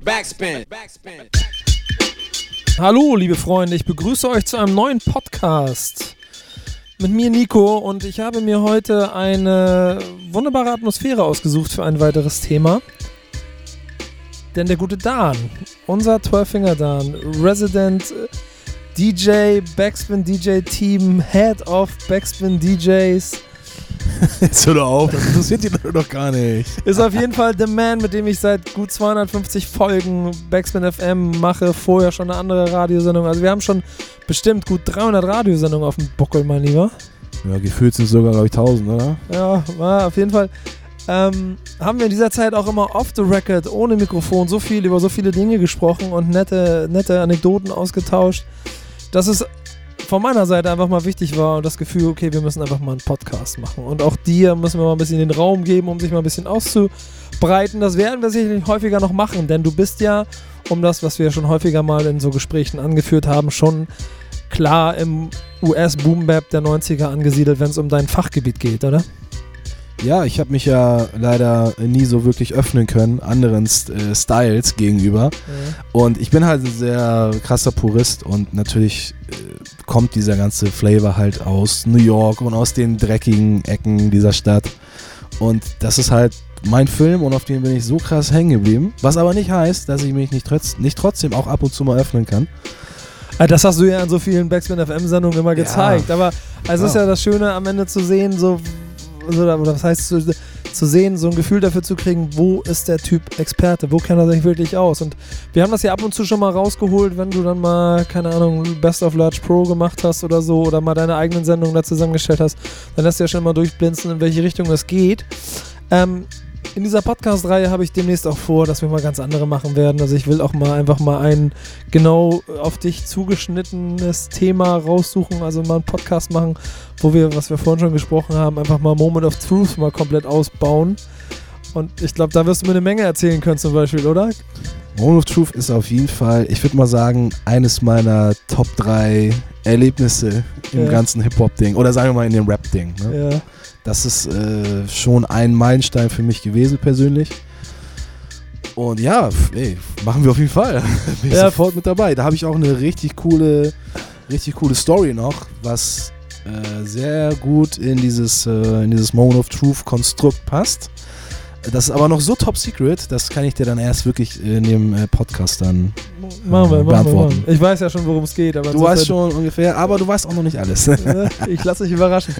Backspin. Hallo, liebe Freunde, ich begrüße euch zu einem neuen Podcast. Mit mir Nico und ich habe mir heute eine wunderbare Atmosphäre ausgesucht für ein weiteres Thema. Denn der gute Dan, unser 12-Finger Dan, Resident DJ, Backspin DJ Team, Head of Backspin DJs, Jetzt hör doch auf, das interessiert die Leute doch gar nicht. ist auf jeden Fall der Man, mit dem ich seit gut 250 Folgen Backspin FM mache. Vorher schon eine andere Radiosendung. Also wir haben schon bestimmt gut 300 Radiosendungen auf dem Buckel, mein Lieber. Ja, gefühlt sind es sogar, glaube ich, 1000, oder? Ja, war auf jeden Fall. Ähm, haben wir in dieser Zeit auch immer off the record, ohne Mikrofon, so viel über so viele Dinge gesprochen und nette, nette Anekdoten ausgetauscht, dass es von meiner Seite einfach mal wichtig war und das Gefühl, okay, wir müssen einfach mal einen Podcast machen. Und auch dir müssen wir mal ein bisschen den Raum geben, um sich mal ein bisschen auszubreiten. Das werden wir sicherlich häufiger noch machen, denn du bist ja, um das, was wir schon häufiger mal in so Gesprächen angeführt haben, schon klar im US-Boom-Bap der 90er angesiedelt, wenn es um dein Fachgebiet geht, oder? Ja, ich habe mich ja leider nie so wirklich öffnen können, anderen äh, Styles gegenüber. Und ich bin halt ein sehr krasser Purist und natürlich äh, kommt dieser ganze Flavor halt aus New York und aus den dreckigen Ecken dieser Stadt. Und das ist halt mein Film und auf den bin ich so krass hängen geblieben. Was aber nicht heißt, dass ich mich nicht, trotz nicht trotzdem auch ab und zu mal öffnen kann. Ah, Das hast du ja in so vielen Backspin FM-Sendungen immer Ja. gezeigt. Aber es ist Ja. ja das Schöne am Ende zu sehen, so, so oder was heißt zu, zu sehen, so ein Gefühl dafür zu kriegen, wo ist der Typ Experte, wo kennt er sich wirklich aus. Und wir haben das ja ab und zu schon mal rausgeholt, wenn du dann mal, keine Ahnung, Best of Large Pro gemacht hast oder so oder mal deine eigenen Sendungen da zusammengestellt hast, dann lässt du ja schon mal durchblinzen, in welche Richtung es geht. Ähm, in dieser Podcast-Reihe habe ich demnächst auch vor, dass wir mal ganz andere machen werden. Also ich will auch mal einfach mal ein genau auf dich zugeschnittenes Thema raussuchen, also mal einen Podcast machen, wo wir, was wir vorhin schon gesprochen haben, einfach mal Moment of Truth mal komplett ausbauen. Und ich glaube, da wirst du mir eine Menge erzählen können zum Beispiel, oder? Moment of Truth ist auf jeden Fall, ich würde mal sagen, eines meiner Top 3 Erlebnisse im Ja. ganzen Hip-Hop-Ding. Oder sagen wir mal in dem Rap-Ding. Ne? Ja. Das ist äh, schon ein Meilenstein für mich gewesen persönlich. Und ja, ey, machen wir auf jeden Fall. Bin Ja. sofort mit dabei. Da habe ich auch eine richtig coole, richtig coole Story noch, was äh, sehr gut in dieses, äh, in dieses Moment of Truth Konstrukt passt. Das ist aber noch so top secret, das kann ich dir dann erst wirklich in dem äh, Podcast dann. Machen wir, machen wir, machen wir. Ich weiß ja schon, worum es geht, aber Du weißt schon ungefähr, aber du weißt auch noch nicht alles. Äh, Ich lasse dich überraschen.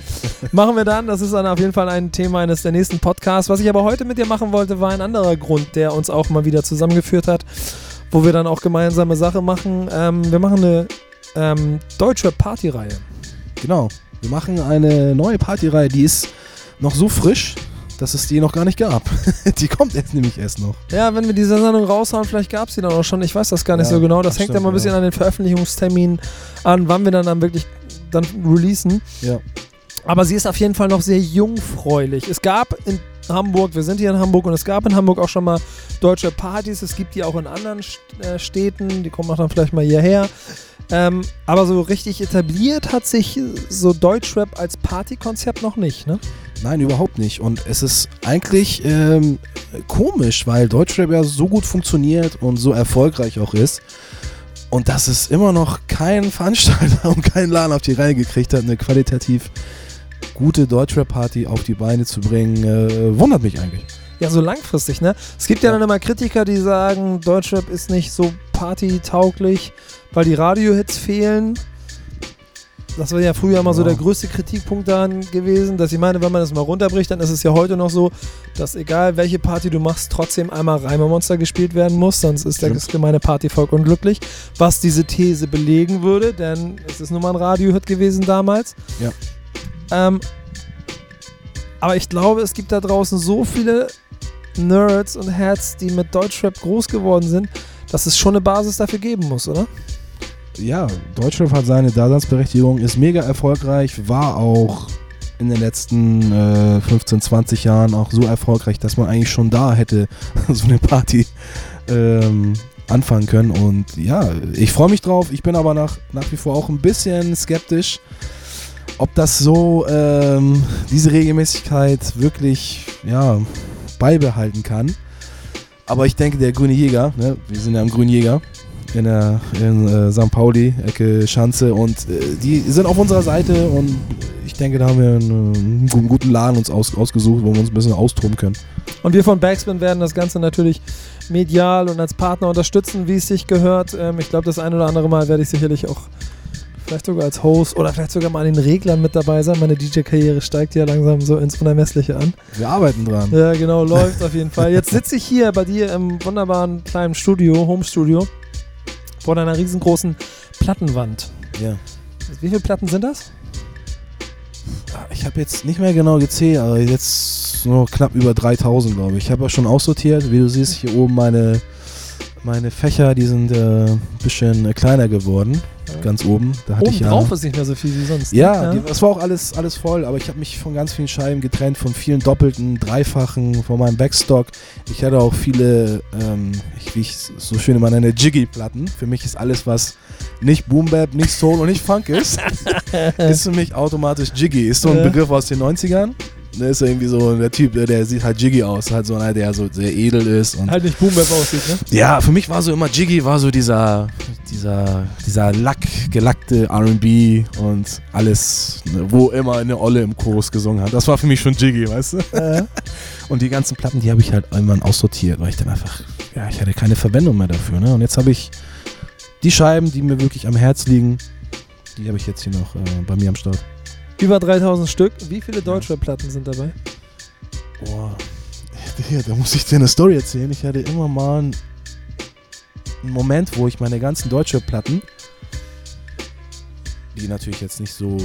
Machen wir dann. Das ist dann auf jeden Fall ein Thema eines der nächsten Podcasts. Was ich aber heute mit dir machen wollte, war ein anderer Grund, der uns auch mal wieder zusammengeführt hat, wo wir dann auch gemeinsame Sache machen. Ähm, wir machen eine ähm, deutsche Partyreihe. Genau. Wir machen eine neue Partyreihe, die ist noch so frisch, dass es die noch gar nicht gab. die kommt jetzt nämlich erst noch. Ja, wenn wir diese Sendung raushauen, vielleicht gab es die dann auch schon. Ich weiß das gar nicht Ja, so genau. Das das hängt ja stimmt, mal ein bisschen ja. an den Veröffentlichungsterminen an, wann wir dann, dann wirklich dann releasen. Ja. Aber sie ist auf jeden Fall noch sehr jungfräulich. Es gab in Hamburg, wir sind hier in Hamburg und es gab in Hamburg auch schon mal deutsche Partys. Es gibt die auch in anderen äh, Städten, die kommen auch dann vielleicht mal hierher. Ähm, aber so richtig etabliert hat sich so Deutschrap als Partykonzept noch nicht, ne? Nein, überhaupt nicht. Und es ist eigentlich ähm, komisch, weil Deutschrap ja so gut funktioniert und so erfolgreich auch ist. Und dass es immer noch kein Veranstalter und kein Laden auf die Reihe gekriegt hat, eine qualitativ gute Deutschrap-Party auf die Beine zu bringen, äh, wundert mich eigentlich. Ja, so langfristig, ne? Es gibt ja, Ja. dann immer Kritiker, die sagen, Deutschrap ist nicht so partytauglich, weil die Radiohits fehlen. Das war ja früher immer so der größte Kritikpunkt daran gewesen, dass ich meine, wenn man das mal runterbricht, dann ist es ja heute noch so, dass egal welche Party du machst, trotzdem einmal Reimermonster gespielt werden muss, sonst ist der Stimmt. gemeine Partyvolk unglücklich. Was diese These belegen würde, denn es ist nun mal ein Radiohit gewesen damals. Ja. Ähm, aber ich glaube, es gibt da draußen so viele Nerds und Heads, die mit Deutschrap groß geworden sind, dass es schon eine Basis dafür geben muss, oder? Ja, Deutschrap hat seine Daseinsberechtigung, ist mega erfolgreich, war auch in den letzten äh, 15, 20 Jahren auch so erfolgreich, dass man eigentlich schon da hätte so eine Party ähm, anfangen können. Und ja, ich freue mich drauf. Ich bin aber nach, nach wie vor auch ein bisschen skeptisch, ob das so ähm, diese Regelmäßigkeit wirklich ja, beibehalten kann. Aber ich denke, der Grüne Jäger, ne, wir sind ja am Grünen Jäger in, der, in äh, St. Pauli, Ecke Schanze und äh, die sind auf unserer Seite und ich denke, da haben wir einen, einen guten- guten Laden uns aus, ausgesucht, wo wir uns ein bisschen austoben können. Und wir von Backspin werden das Ganze natürlich medial und als Partner unterstützen, wie es sich gehört. Ähm, ich glaube, das ein oder andere Mal werde ich sicherlich auch vielleicht sogar als Host oder vielleicht sogar mal an den Reglern mit dabei sein. Meine DJ-Karriere steigt ja langsam so ins Unermessliche an. Wir arbeiten dran. Ja, genau, läuft auf jeden Fall. Jetzt sitze ich hier bei dir im wunderbaren kleinen Studio, Home-Studio, vor deiner riesengroßen Plattenwand. Ja. Wie viele Platten sind das? Ich habe jetzt nicht mehr genau gezählt, aber jetzt nur knapp über 3000, glaube ich. Ich habe auch schon aussortiert. Wie du siehst, hier oben meine, meine Fächer, die sind äh, ein bisschen äh, kleiner geworden. Ganz oben. Da hatte Oben ich ja. drauf ist nicht mehr so viel wie sonst. Ja, ne? Die, das war auch alles, alles voll, aber ich habe mich von ganz vielen Scheiben getrennt, von vielen doppelten, dreifachen, von meinem Backstock. Ich hatte auch viele, ähm, ich, wie ich es so schön immer nenne, Jiggy-Platten. Für mich ist alles, was nicht Boom Bap, nicht Soul und nicht Funk ist, ist für mich automatisch Jiggy. Ist so ein Ja. Begriff aus den 90ern. Der ist irgendwie so der Typ, der, der sieht halt Jiggy aus, halt so einer, der so sehr edel ist und Halt nicht Boombap aussieht, ne? ja, für mich war so immer Jiggy, war so dieser, dieser, dieser Lack, gelackte RB und alles, ne, wo immer eine Olle im Chorus gesungen hat. Das war für mich schon Jiggy, weißt du? Äh, Und die ganzen Platten, die habe ich halt irgendwann aussortiert, weil ich dann einfach, ja, ich hatte keine Verwendung mehr dafür. Ne? Und jetzt habe ich die Scheiben, die mir wirklich am Herz liegen, die habe ich jetzt hier noch äh, bei mir am Start. Über 3000 Stück. Wie viele Deutschrap-Platten sind dabei? Boah, hier, da muss ich dir eine Story erzählen. Ich hatte immer mal einen, Moment, wo ich meine ganzen deutsche Platten, die natürlich jetzt nicht so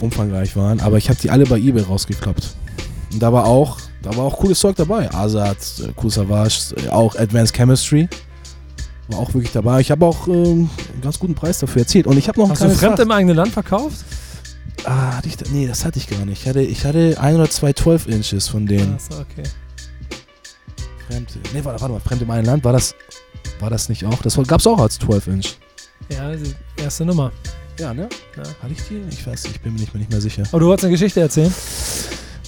umfangreich waren, aber ich habe die alle bei eBay rausgekloppt. Und da war auch, da war auch cooles Zeug dabei. Azad, äh, Cool Savage, äh, auch Advanced Chemistry. War auch wirklich dabei. Ich habe auch ähm, einen ganz guten Preis dafür erzielt. Und ich habe noch ein Hast du fremd im eigenen Land verkauft? Ah, hatte ich da, nee, das hatte ich gar nicht. Ich hatte, ich hatte ein oder zwei 12 Inches von denen. Achso, okay. Fremd. Nee, warte, warte mal, Fremd im eigenen Land, war das, war das nicht auch? Das war- gab's auch als 12 Inch. Ja, die erste Nummer. Ja, ne? Ja. Hatte ich die? Ich weiß, ich bin mir nicht mehr, nicht mehr sicher. Aber du wolltest eine Geschichte erzählen?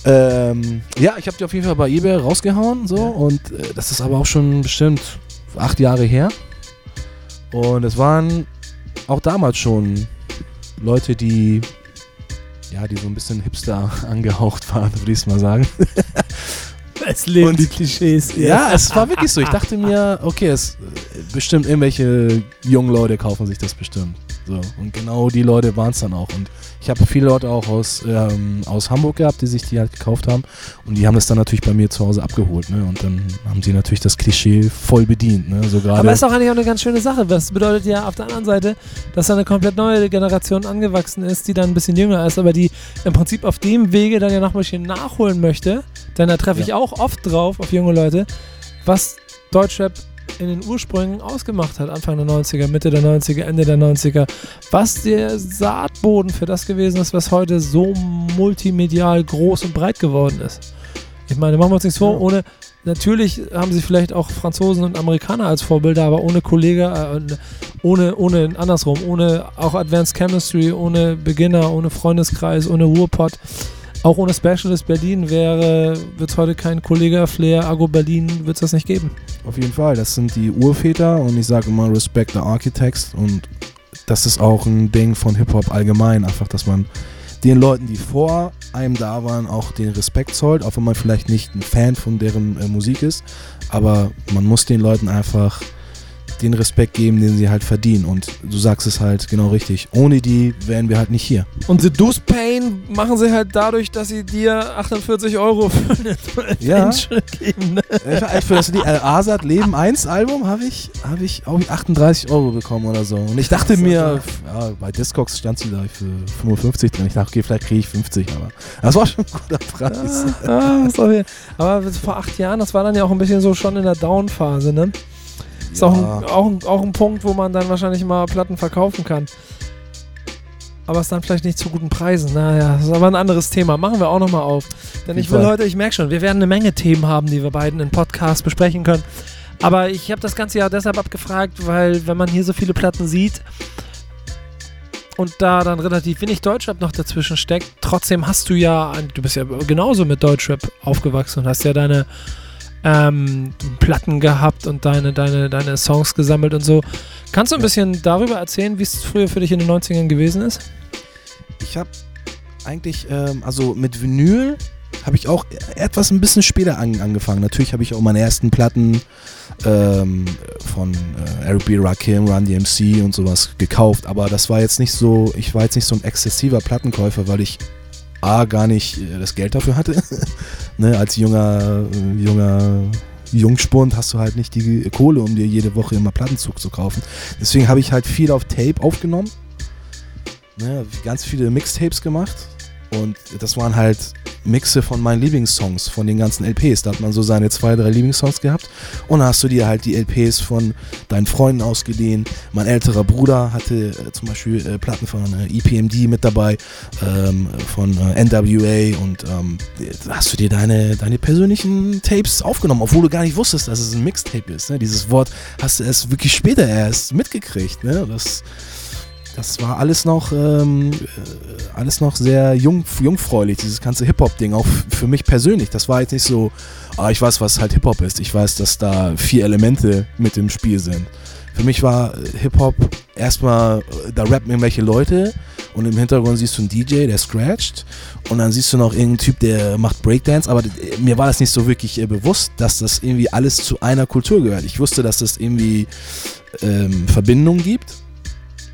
Ähm, ja, ich habe die auf jeden Fall bei eBay rausgehauen, so, Ja. und äh, das ist aber auch schon bestimmt acht Jahre her. Und es waren auch damals schon Leute, die, ja, die so ein bisschen hipster angehaucht waren, würde ich es mal sagen. Es leben Und- die Klischees. Ja, es war wirklich so. Ich dachte mir, okay, es äh, bestimmt irgendwelche jungen Leute kaufen sich das bestimmt. So. Und genau die Leute waren es dann auch. Und ich habe viele Leute auch aus, ähm, aus Hamburg gehabt, die sich die halt gekauft haben. Und die haben das dann natürlich bei mir zu Hause abgeholt. Ne? Und dann haben sie natürlich das Klischee voll bedient. Ne? So. Aber ist auch eigentlich auch eine ganz schöne Sache. Das bedeutet ja auf der anderen Seite, dass da eine komplett neue Generation angewachsen ist, die dann ein bisschen jünger ist, aber die im Prinzip auf dem Wege dann ja noch ein bisschen nachholen möchte. Denn da treffe ich Ja. auch oft drauf, auf junge Leute, was Deutschrap in den Ursprüngen ausgemacht hat, Anfang der 90er, Mitte der 90er, Ende der 90er, was der Saatboden für das gewesen ist, was heute so multimedial groß und breit geworden ist. Ich meine, machen wir uns nichts vor, ohne, natürlich haben sie vielleicht auch Franzosen und Amerikaner als Vorbilder, aber ohne Kollege, äh, ohne, ohne, andersrum, ohne auch Advanced Chemistry, ohne Beginner, ohne Freundeskreis, ohne Ruhrpott, auch ohne Specialist Berlin wäre, wird es heute kein Kollege, Flair, Argo Berlin, wird es das nicht geben. Auf jeden Fall, das sind die Urväter und ich sage immer Respect the Architects und das ist auch ein Ding von Hip-Hop allgemein, einfach, dass man den Leuten, die vor einem da waren, auch den Respekt zollt, auch wenn man vielleicht nicht ein Fan von deren äh, Musik ist, aber man muss den Leuten einfach den Respekt geben, den sie halt verdienen und du sagst es halt genau richtig, ohne die wären wir halt nicht hier. Und Seduce Pain machen sie halt dadurch, dass sie dir 48 Euro für eine Ja. Geben. Ne? Für das äh, Azad Leben 1 Album habe ich, hab ich auch 38 Euro bekommen oder so. Und ich dachte mir, ja, bei Discogs stand sie da für 55 drin. Ich dachte, okay, vielleicht kriege ich 50, aber das war schon ein guter Preis. Ah, sorry. Aber vor acht Jahren, das war dann ja auch ein bisschen so schon in der Down-Phase, ne? Ist auch, ein, auch, ein, auch ein Punkt, wo man dann wahrscheinlich mal Platten verkaufen kann. Aber es dann vielleicht nicht zu guten Preisen. Naja, das ist aber ein anderes Thema. Machen wir auch nochmal auf. Denn ich will heute, ich merke schon, wir werden eine Menge Themen haben, die wir beiden im Podcast besprechen können. Aber ich habe das Ganze ja deshalb abgefragt, weil wenn man hier so viele Platten sieht und da dann relativ wenig Deutschrap noch dazwischen steckt, trotzdem hast du ja, du bist ja genauso mit Deutschrap aufgewachsen und hast ja deine ähm, Platten gehabt und deine, deine, deine Songs gesammelt und so. Kannst du ein bisschen darüber erzählen, wie es früher für dich in den 90ern gewesen ist? Ich habe eigentlich, ähm, also mit Vinyl habe ich auch etwas ein bisschen später an, angefangen. Natürlich habe ich auch meine ersten Platten ähm, von äh, Eric B. Rakim, Run DMC und sowas gekauft, aber das war jetzt nicht so, ich war jetzt nicht so ein exzessiver Plattenkäufer, weil ich A, gar nicht äh, das Geld dafür hatte. ne, als junger, äh, junger Jungspund hast du halt nicht die Kohle, um dir jede Woche immer Plattenzug zu kaufen. Deswegen habe ich halt viel auf Tape aufgenommen. Ne, ganz viele Mixtapes gemacht. Und das waren halt Mixe von meinen Lieblingssongs, von den ganzen LPs. Da hat man so seine zwei, drei Lieblingssongs gehabt. Und dann hast du dir halt die LPs von deinen Freunden ausgeliehen. Mein älterer Bruder hatte äh, zum Beispiel äh, Platten von äh, EPMD mit dabei, ähm, von äh, NWA. Und ähm, da hast du dir deine, deine persönlichen Tapes aufgenommen, obwohl du gar nicht wusstest, dass es ein Mixtape ist. Ne? Dieses Wort hast du erst wirklich später erst mitgekriegt. Ne? Das das war alles noch, ähm, äh, alles noch sehr jung, jungfräulich, dieses ganze Hip-Hop-Ding, auch für mich persönlich. Das war jetzt nicht so, ah, ich weiß, was halt Hip-Hop ist. Ich weiß, dass da vier Elemente mit im Spiel sind. Für mich war äh, Hip-Hop erstmal, äh, da rappen irgendwelche Leute und im Hintergrund siehst du einen DJ, der scratcht und dann siehst du noch irgendeinen Typ, der macht Breakdance, aber mir war das nicht so wirklich bewusst, dass das irgendwie alles zu einer Kultur gehört. Ich wusste, dass es irgendwie ähm, Verbindungen gibt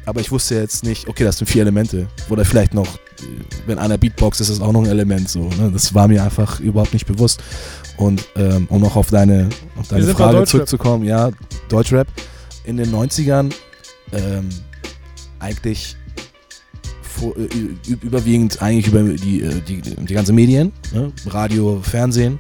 aber ich wusste jetzt nicht, okay, das sind vier Elemente. Oder vielleicht noch, wenn einer Beatbox ist, ist das auch noch ein Element. So, ne? Das war mir einfach überhaupt nicht bewusst. Und ähm, um noch auf deine, auf deine Frage zurückzukommen, ja, Deutschrap in den 90ern ähm, eigentlich vor, äh, überwiegend eigentlich über die, äh, die, die ganze Medien, ne? Radio, Fernsehen,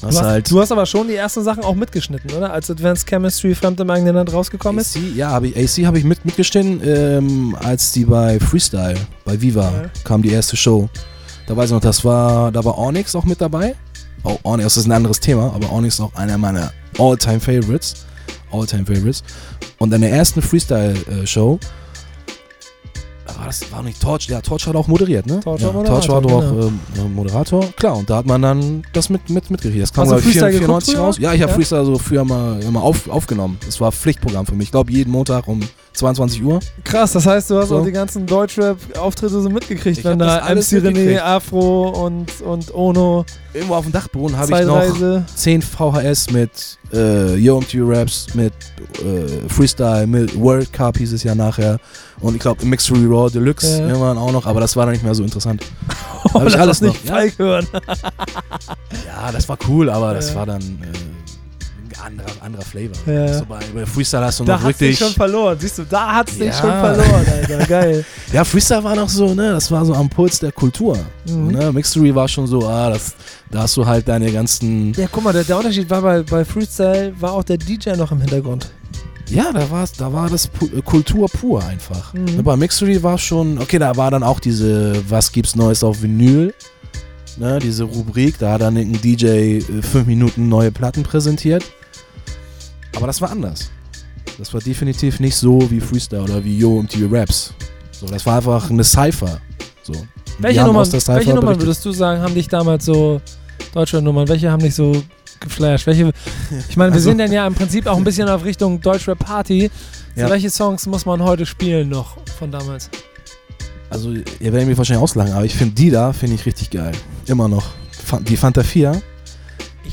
Du hast, halt du hast, aber schon die ersten Sachen auch mitgeschnitten, oder? Als Advanced Chemistry Fremd im eigenen Land rausgekommen AC, ist? Ja, hab ich, AC habe ich mit, mitgeschnitten, ähm, als die bei Freestyle, bei Viva, ja. kam die erste Show. Da weiß ich noch, das war, da war Onyx auch mit dabei. Oh, Onyx, das ist ein anderes Thema, aber Onyx ist auch einer meiner All-Time Favorites. All-Time Favorites. Und in der ersten Freestyle-Show äh, war das war nicht Torch, ja, Torch hat auch moderiert, ne? Torch, ja, Torch war doch genau. ähm, Moderator. Klar, und da hat man dann das mit, mit, mitgekriegt. Das kam, glaube ich, 94 raus. Ja, ich habe ja? Freestyle so früher mal, mal auf, aufgenommen. Das war Pflichtprogramm für mich. Ich glaube, jeden Montag um 22 Uhr. Krass, das heißt, du hast so. auch die ganzen Deutschrap-Auftritte so mitgekriegt, ich wenn da MC René, Afro und, und Ono. Irgendwo auf dem Dachboden habe ich noch 10 VHS mit äh, Yo MTV Raps, mit äh, Freestyle, mit World Cup hieß es ja nachher. Und ich glaube Mixed Raw Deluxe ja. irgendwann auch noch, aber das war dann nicht mehr so interessant. oh, habe ich alles nicht ja? hören. ja, das war cool, aber ja. das war dann. Äh, anderer, anderer Flavor. Ja. So bei, bei Freestyle hast du da noch wirklich. Da hast du schon verloren. Siehst du, da hat es ja. dich schon verloren, Alter. Geil. ja, Freestyle war noch so, ne, das war so am Puls der Kultur. Mhm. Ne? Mixery war schon so, ah, das, da hast du halt deine ganzen. Ja, guck mal, der, der Unterschied war bei, bei Freestyle, war auch der DJ noch im Hintergrund. Ja, da, war's, da war das äh, Kultur pur einfach. Mhm. Ne, bei Mixery war schon, okay, da war dann auch diese, was gibt's Neues auf Vinyl, ne, diese Rubrik, da hat dann ein DJ äh, fünf Minuten neue Platten präsentiert. Aber das war anders. Das war definitiv nicht so wie Freestyle oder wie Yo MTV Raps. So, das war einfach eine Cypher. So. Welche Nummern, welche Nummern würdest du sagen, haben dich damals so, deutsche Nummern, welche haben dich so geflasht? Welche, ich meine, wir also, sind dann ja im Prinzip auch ein bisschen auf Richtung Deutschrap Party. So, ja. Welche Songs muss man heute spielen noch von damals? Also, ihr werdet mich wahrscheinlich auslachen, aber ich finde die da, finde ich richtig geil. Immer noch. Die Fanta 4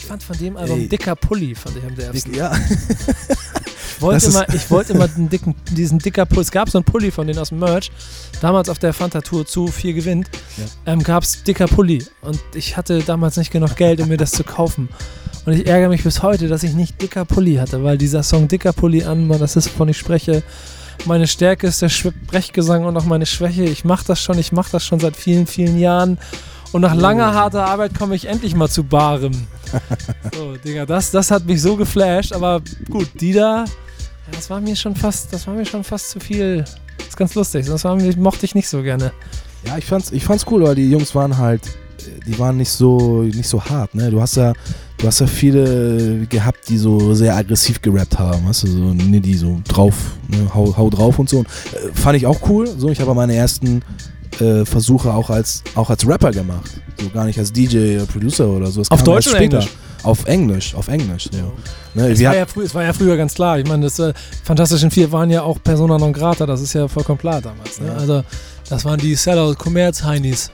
ich fand von dem Album Ey. Dicker Pulli, fand ich am ersten. Ja. ich wollte immer, ich wollte immer den dicken, diesen dicker Pulli. Es gab so einen Pulli von denen aus dem Merch. Damals auf der Fanta-Tour zu viel gewinnt, ja. ähm, gab es dicker Pulli. Und ich hatte damals nicht genug Geld, um mir das zu kaufen. Und ich ärgere mich bis heute, dass ich nicht dicker Pulli hatte, weil dieser Song Dicker Pulli an, das ist, wovon ich spreche. Meine Stärke ist der Sprechgesang und auch meine Schwäche. Ich mache das schon, ich mache das schon seit vielen, vielen Jahren. Und nach langer, harter Arbeit komme ich endlich mal zu Barem. so, Digga, das, das hat mich so geflasht, aber gut, die da, das war mir schon fast, das war mir schon fast zu viel. Das ist ganz lustig, das war, mochte ich nicht so gerne. Ja, ich fand's, ich fand's cool, weil die Jungs waren halt, die waren nicht so, nicht so hart, ne? Du hast ja, du hast ja viele gehabt, die so sehr aggressiv gerappt haben, weißt du, so, ne, die so drauf, ne, hau, hau drauf und so. Und, äh, fand ich auch cool, so, ich habe meine ersten äh, Versuche auch als, auch als Rapper gemacht. So gar nicht als DJ, Producer oder so. Das Auf Deutsch oder. Englisch? Auf Englisch, auf Englisch. Ja. Ne, Es war, ja frü es war ja früher ganz klar. Ich meine, das äh, Fantastischen Vier waren ja auch Persona non grata. Das ist ja vollkommen klar damals. Ne? Ja. Also, das waren die Sellout Commerz-Heinis.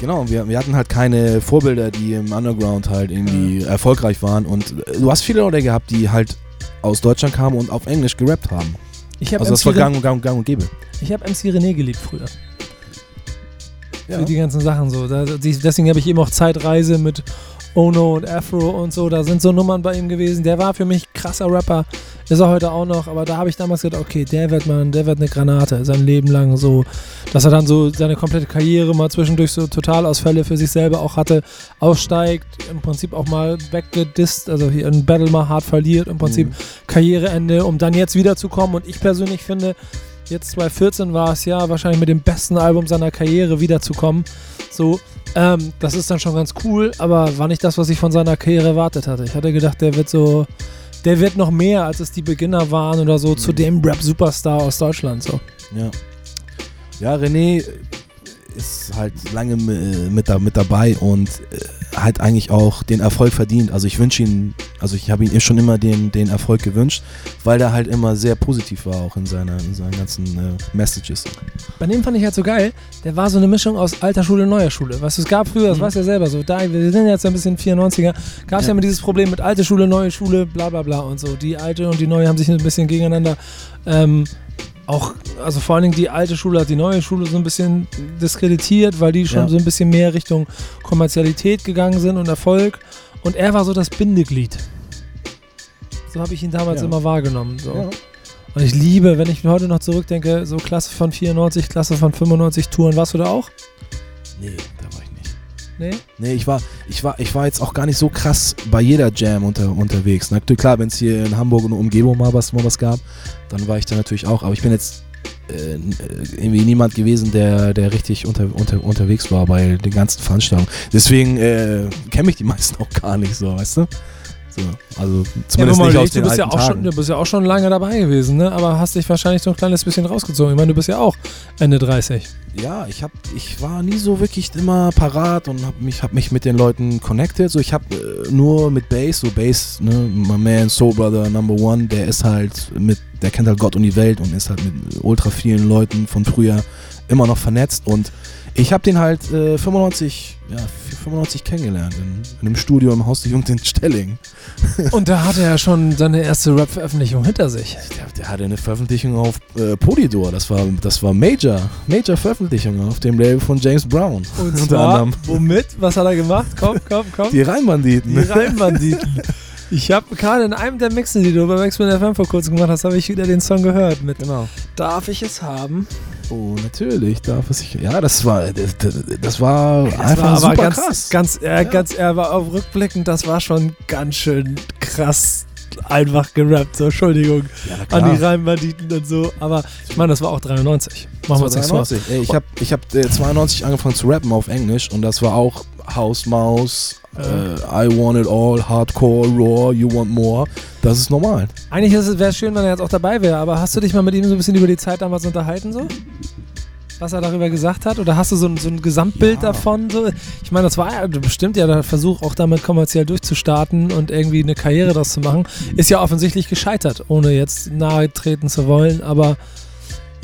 Genau, wir, wir hatten halt keine Vorbilder, die im Underground halt irgendwie erfolgreich waren. Und äh, du hast viele Leute gehabt, die halt aus Deutschland kamen und auf Englisch gerappt haben. Ich habe Also das MC, war Ren gang, gang, gang und gäbe. ich hab MC René geliebt früher. Ja. Für die ganzen Sachen so. Da, deswegen habe ich eben auch Zeitreise mit Ono und Afro und so. Da sind so Nummern bei ihm gewesen. Der war für mich krasser Rapper. Ist er heute auch noch. Aber da habe ich damals gedacht, okay, der wird man, der wird eine Granate. Sein Leben lang so. Dass er dann so seine komplette Karriere mal zwischendurch so Totalausfälle für sich selber auch hatte. Aussteigt, im Prinzip auch mal weggedisst, also hier ein Battle mal hart verliert. Im Prinzip Mhm. Karriereende, um dann jetzt wiederzukommen. Und ich persönlich finde, jetzt 2014 war es ja wahrscheinlich mit dem besten Album seiner Karriere wiederzukommen. So, ähm, das ist dann schon ganz cool, aber war nicht das, was ich von seiner Karriere erwartet hatte. Ich hatte gedacht, der wird so, der wird noch mehr, als es die Beginner waren oder so, zu dem Rap-Superstar aus Deutschland. So. Ja. Ja, René ist halt lange äh, mit, da, mit dabei und äh, hat eigentlich auch den Erfolg verdient. Also ich wünsche ihn, also ich habe ihm schon immer den, den Erfolg gewünscht, weil er halt immer sehr positiv war, auch in, seiner, in seinen ganzen äh, Messages. Bei dem fand ich halt so geil, der war so eine Mischung aus alter Schule, neuer Schule. Was es gab früher, das Mhm. weißt du ja selber so, da, wir sind jetzt ein bisschen 94er, gab es ja. Ja. immer dieses Problem mit alte Schule, neue Schule, bla bla bla und so. Die alte und die neue haben sich ein bisschen gegeneinander ähm, auch, also vor allen Dingen die alte Schule hat die neue Schule so ein bisschen diskreditiert, weil die schon Ja. so ein bisschen mehr Richtung Kommerzialität gegangen sind und Erfolg. Und er war so das Bindeglied. So habe ich ihn damals Ja. immer wahrgenommen. So. Und ich liebe, wenn ich heute noch zurückdenke, so Klasse von 94, Klasse von 95 Touren. Warst du da auch? Nee, da war ich nicht. Nee? Nee, ich war, ich war, ich war jetzt auch gar nicht so krass bei jeder Jam unter, unterwegs. Na klar, wenn es hier in Hamburg und Umgebung mal was, mal was gab, dann war ich da natürlich auch. Aber ich bin jetzt äh, irgendwie niemand gewesen, der, der richtig unter, unter, unterwegs war bei den ganzen Veranstaltungen. Deswegen äh, kenne ich die meisten auch gar nicht so, weißt du? So, also zumindest aber nicht aus überleg, du den bist ja auch schon, Tagen. Du bist ja auch schon lange dabei gewesen, ne? aber hast dich wahrscheinlich so ein kleines bisschen rausgezogen. Ich meine, du bist ja auch Ende 30. Ja, ich hab, ich war nie so wirklich immer parat und hab mich, hab mich mit den Leuten connected. So, ich hab äh, nur mit Bass, so Bass, ne, my man, Soul Brother Number One, der ist halt mit, der kennt halt Gott und die Welt und ist halt mit ultra vielen Leuten von früher immer noch vernetzt und ich hab den halt äh, 95, ja, 95 kennengelernt in, in einem Studio im Haus der Jugend in Stelling. Und da hatte er schon seine erste Rap-Veröffentlichung hinter sich. Der, der hatte eine Veröffentlichung auf äh, Polydor, das war, das war Major, Major Veröffentlichung auf dem Label von James Brown. Und Unter zwar, anderem. womit? Was hat er gemacht? Komm, komm, komm. Die Rheinbanditen. Die Rheinbanditen. Ich habe gerade in einem der Mixe, die du bei Maxman FM vor kurzem gemacht hast, habe ich wieder den Song gehört mit Genau. Darf ich es haben? Oh, natürlich darf es sich. Ja, das war, das, das- war Das einfach war aber super ganz, krass. Ganz, äh, Ja. ganz, er war auch rückblickend, das war schon ganz schön krass einfach gerappt. So, Entschuldigung ja, an die Rheinbanditen und so. Aber ich meine, das war auch 93. Machen wir uns nichts vor. 92. Ey, ich habe ich hab, äh, 92 angefangen zu rappen auf Englisch und das war auch House Maus, äh, I want it all, Hardcore, Raw, You want more. Das ist normal. Eigentlich wäre es schön, wenn er jetzt auch dabei wäre, aber hast du dich mal mit ihm so ein bisschen über die Zeit damals unterhalten? so? Was er darüber gesagt hat? Oder hast du so ein, so ein Gesamtbild Ja. davon? So? Ich meine, das war ja bestimmt ja der Versuch, auch damit kommerziell durchzustarten und irgendwie eine Karriere daraus zu machen. Ist ja offensichtlich gescheitert, ohne jetzt nahe treten zu wollen, aber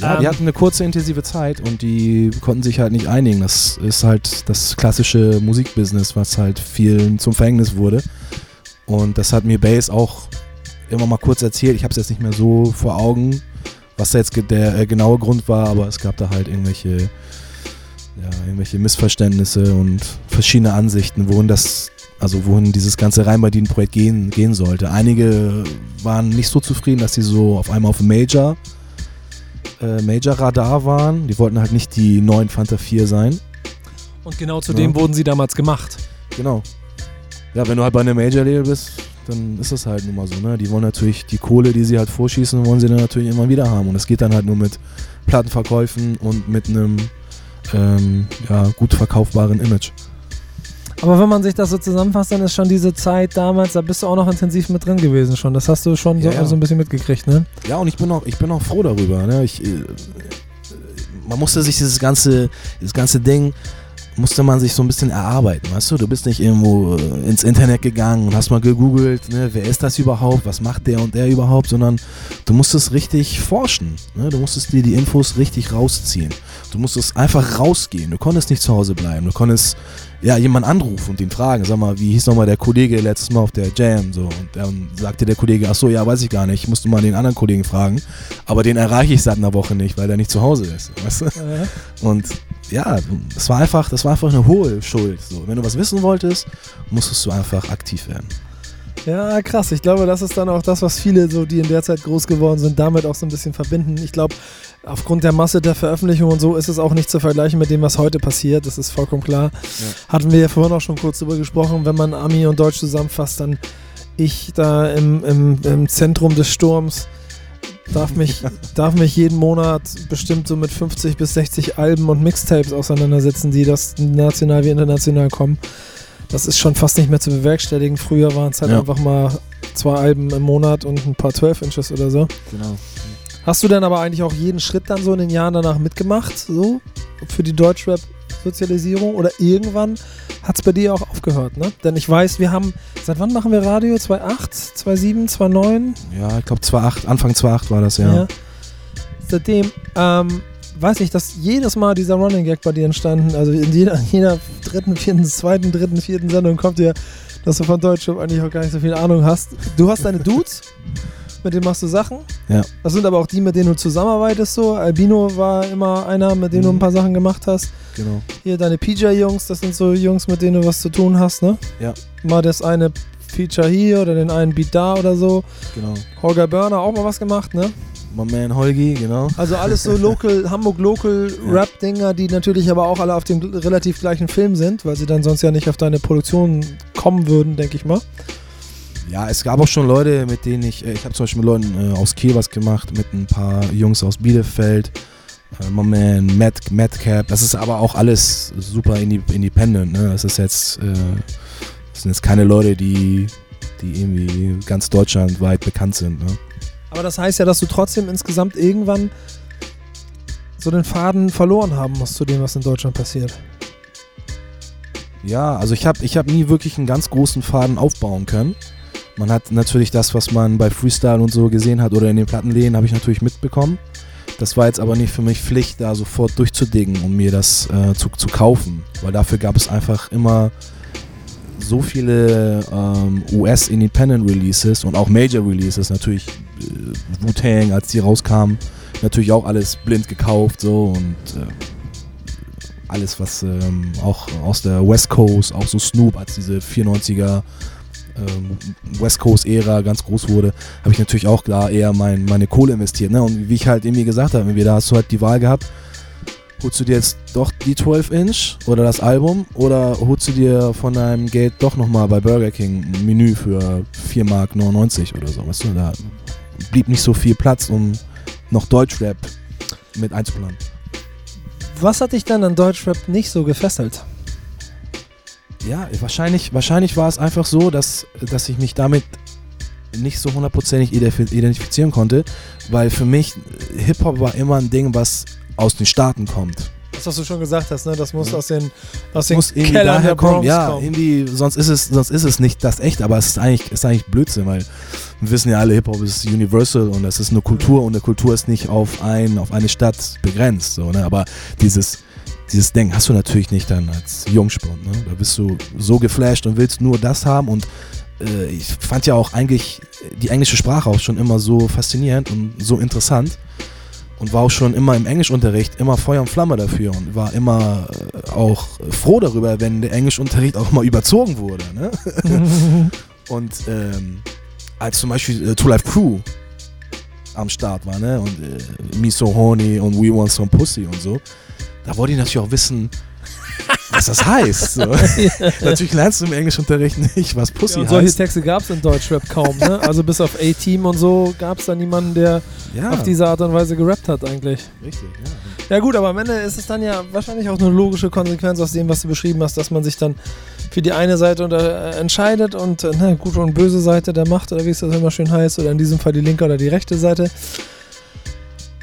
Ja, die Ähm. hatten eine kurze, intensive Zeit und die konnten sich halt nicht einigen. Das ist halt das klassische Musikbusiness, was halt vielen zum Verhängnis wurde. Und das hat mir Bass auch immer mal kurz erzählt. Ich habe es jetzt nicht mehr so vor Augen, was da jetzt der äh, genaue Grund war, aber es gab da halt irgendwelche, ja, irgendwelche Missverständnisse und verschiedene Ansichten, wohin das, also wohin dieses ganze Rheinbadin-Projekt gehen, gehen sollte. Einige waren nicht so zufrieden, dass sie so auf einmal auf Major äh, Major-Radar waren. Die wollten halt nicht die neuen Fanta 4 sein. und genau zu Ja. dem wurden sie damals gemacht. Genau. Ja, wenn du halt bei einem Major-Label bist, dann ist das halt nun mal so, ne? Die wollen natürlich die Kohle, die sie halt vorschießen, wollen sie dann natürlich immer wieder haben. Und das geht dann halt nur mit Plattenverkäufen und mit einem ähm, ja, gut verkaufbaren Image. Aber wenn man sich das so zusammenfasst, dann ist schon diese Zeit damals, da bist du auch noch intensiv mit drin gewesen schon. Das hast du schon Ja, so, ja. so ein bisschen mitgekriegt, ne? Ja, und ich bin auch, ich bin auch froh darüber. Ne? Ich, äh, man musste sich dieses ganze, dieses ganze Ding musste man sich so ein bisschen erarbeiten, weißt du? Du bist nicht irgendwo äh, ins Internet gegangen und hast mal gegoogelt, ne, wer ist das überhaupt, was macht der und der überhaupt, sondern du musstest richtig forschen. Ne? Du musstest dir die Infos richtig rausziehen. Du musstest einfach rausgehen. Du konntest nicht zu Hause bleiben. Du konntest ja, jemanden anrufen und ihn fragen, sag mal, wie hieß nochmal der Kollege letztes Mal auf der Jam? So, und dann sagte der Kollege, ach so, ja, weiß ich gar nicht, ich musste mal den anderen Kollegen fragen, aber den erreiche ich seit einer Woche nicht, weil der nicht zu Hause ist, weißt du? Ja. Und ja, das war einfach, das war einfach eine hohe Schuld. So, wenn du was wissen wolltest, musstest du einfach aktiv werden. Ja, krass. Ich glaube, das ist dann auch das, was viele, so die in der Zeit groß geworden sind, damit auch so ein bisschen verbinden. Ich glaube, aufgrund der Masse der Veröffentlichung und so ist es auch nicht zu vergleichen mit dem, was heute passiert. Das ist vollkommen klar. Ja. Hatten wir ja vorhin auch schon kurz darüber gesprochen, wenn man Ami und Deutsch zusammenfasst, dann ich da im, im, im Zentrum des Sturms darf mich, darf mich jeden Monat bestimmt so mit 50 bis 60 Alben und Mixtapes auseinandersetzen, die das national wie international kommen das ist schon fast nicht mehr zu bewerkstelligen. Früher waren es halt ja. einfach mal zwei Alben im Monat und ein paar 12 Inches oder so. Genau. Hast du denn aber eigentlich auch jeden Schritt dann so in den Jahren danach mitgemacht, so für die Deutschrap-Sozialisierung? Oder irgendwann hat es bei dir auch aufgehört, ne? Denn ich weiß, wir haben, seit wann machen wir Radio? 2008, 2007, 2009? Ja, ich glaube 2008, Anfang 2008 war das, ja. ja. Seitdem, ähm, weiß ich, dass jedes Mal dieser Running Gag bei dir entstanden, also in jeder, jeder dritten, vierten, zweiten, dritten, vierten Sendung kommt dir, dass du von Deutschrap eigentlich auch gar nicht so viel Ahnung hast. Du hast deine Dudes, mit denen machst du Sachen. Ja. Das sind aber auch die, mit denen du zusammenarbeitest so. Albino war immer einer, mit dem mhm. du ein paar Sachen gemacht hast. Genau. Hier deine PJ-Jungs, das sind so Jungs, mit denen du was zu tun hast, ne? Ja. Mal das eine Feature hier oder den einen Beat da oder so. Genau. Holger Burner auch mal was gemacht, ne? My man Holgi, genau. Also alles so local, Hamburg Local ja. Rap-Dinger, die natürlich aber auch alle auf dem relativ gleichen Film sind, weil sie dann sonst ja nicht auf deine Produktion kommen würden, denke ich mal. Ja, es gab auch schon Leute, mit denen ich, äh, ich habe zum Beispiel mit Leuten äh, aus Kiel was gemacht, mit ein paar Jungs aus Bielefeld, äh, My Man, Mad, Madcap, das ist aber auch alles super independent, ne? Das ist jetzt, äh, das sind jetzt keine Leute, die, die irgendwie ganz deutschlandweit bekannt sind, ne? Aber das heißt ja, dass du trotzdem insgesamt irgendwann so den Faden verloren haben musst zu dem, was in Deutschland passiert. Ja, also ich habe ich hab nie wirklich einen ganz großen Faden aufbauen können. Man hat natürlich das, was man bei Freestyle und so gesehen hat oder in den Plattenläden, habe ich natürlich mitbekommen. Das war jetzt aber nicht für mich Pflicht, da sofort durchzudingen und mir das äh, zu, zu kaufen, weil dafür gab es einfach immer so viele ähm, US-Independent Releases und auch Major Releases, natürlich äh, Wu-Tang, als die rauskamen, natürlich auch alles blind gekauft so und äh, alles, was ähm, auch aus der West Coast, auch so Snoop, als diese 94er ähm, West Coast Ära ganz groß wurde, habe ich natürlich auch da eher mein, meine Kohle investiert. Ne? Und wie ich halt irgendwie gesagt habe, da hast du halt die Wahl gehabt, holst du dir jetzt doch die 12 Inch oder das Album oder holst du dir von deinem Geld doch nochmal bei Burger King ein Menü für 4 Mark 99 oder so, weißt du, da blieb nicht so viel Platz, um noch Deutschrap mit einzuplanen. Was hat dich dann an Deutschrap nicht so gefesselt? Ja, wahrscheinlich, wahrscheinlich war es einfach so, dass, dass ich mich damit nicht so hundertprozentig identifizieren konnte, weil für mich Hip-Hop war immer ein Ding, was aus den Staaten kommt. Das, was du schon gesagt hast, ne? Das muss ja. aus den, aus den muss irgendwie Kellern daher kommen. Ja, kommen. irgendwie, sonst ist es, sonst ist es nicht das echt, aber es ist eigentlich, ist eigentlich Blödsinn, weil wir wissen ja alle, Hip-Hop ist universal und es ist eine Kultur und eine Kultur ist nicht auf, ein, auf eine Stadt begrenzt. So, ne? Aber dieses, dieses Denken hast du natürlich nicht dann als Jungspund. Ne? Da bist du so geflasht und willst nur das haben und äh, ich fand ja auch eigentlich die englische Sprache auch schon immer so faszinierend und so interessant und war auch schon immer im Englischunterricht immer Feuer und Flamme dafür und war immer äh, auch froh darüber, wenn der Englischunterricht auch mal überzogen wurde. Ne? und ähm, als zum Beispiel äh, Two Life Crew am Start war, ne? Und äh, Me So Horny und We Want Some Pussy und so, da wollte ich natürlich auch wissen, was das heißt. So. Natürlich lernst du im Englischunterricht nicht, was Pussy ja, und heißt. Solche Texte gab es in Deutschrap kaum. Ne? Also bis auf A-Team und so gab es da niemanden, der ja. auf diese Art und Weise gerappt hat eigentlich. Richtig, ja. Ja gut, aber am Ende ist es dann ja wahrscheinlich auch eine logische Konsequenz aus dem, was du beschrieben hast, dass man sich dann für die eine Seite unter, äh, entscheidet und äh, ne, gute und böse Seite der Macht oder wie es das immer schön heißt, oder in diesem Fall die linke oder die rechte Seite.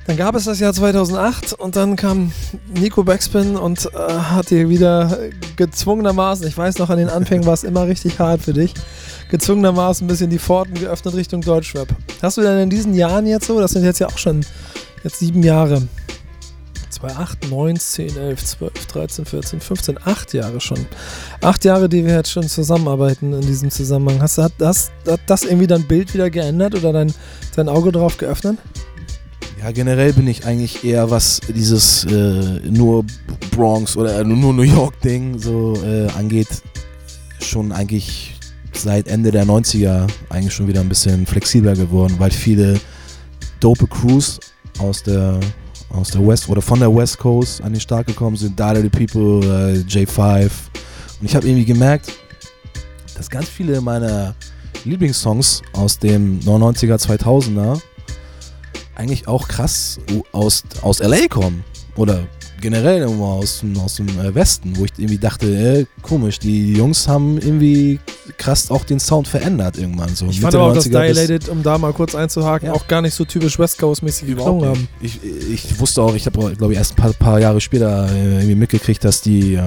Dann gab es das Jahr 2008 und dann kam Nico Backspin und äh, hat dir wieder gezwungenermaßen, ich weiß noch, an den Anfängen war es immer richtig hart für dich, gezwungenermaßen ein bisschen die Pforten geöffnet Richtung Deutschrap. Hast du denn in diesen Jahren jetzt so, das sind jetzt ja auch schon jetzt sieben Jahre, 2, 8, 9, 10, 11, 12, 13, 14, 15, 8 Jahre schon. Acht Jahre, die wir jetzt schon zusammenarbeiten in diesem Zusammenhang. Hast, hat, das, hat das irgendwie dein Bild wieder geändert oder dein, dein Auge drauf geöffnet? Ja, generell bin ich eigentlich eher, was dieses äh, nur Bronx oder nur New York-Ding so äh, angeht, schon eigentlich seit Ende der 90er eigentlich schon wieder ein bisschen flexibler geworden, weil viele dope Crews aus der aus der West oder von der West Coast an den Start gekommen sind, Dada the People, äh, J5 und ich habe irgendwie gemerkt, dass ganz viele meiner Lieblingssongs aus dem 99er, 2000er eigentlich auch krass aus, aus LA kommen oder generell irgendwo aus, aus dem äh, Westen, wo ich irgendwie dachte, äh, komisch, die Jungs haben irgendwie krass auch den Sound verändert irgendwann. So ich fand aber auch, dass Dilated, um da mal kurz einzuhaken, ja. auch gar nicht so typisch West Coast-mäßig geklungen haben. Ich, ich wusste auch, ich habe, glaube ich, erst ein paar, paar Jahre später äh, irgendwie mitgekriegt, dass die äh,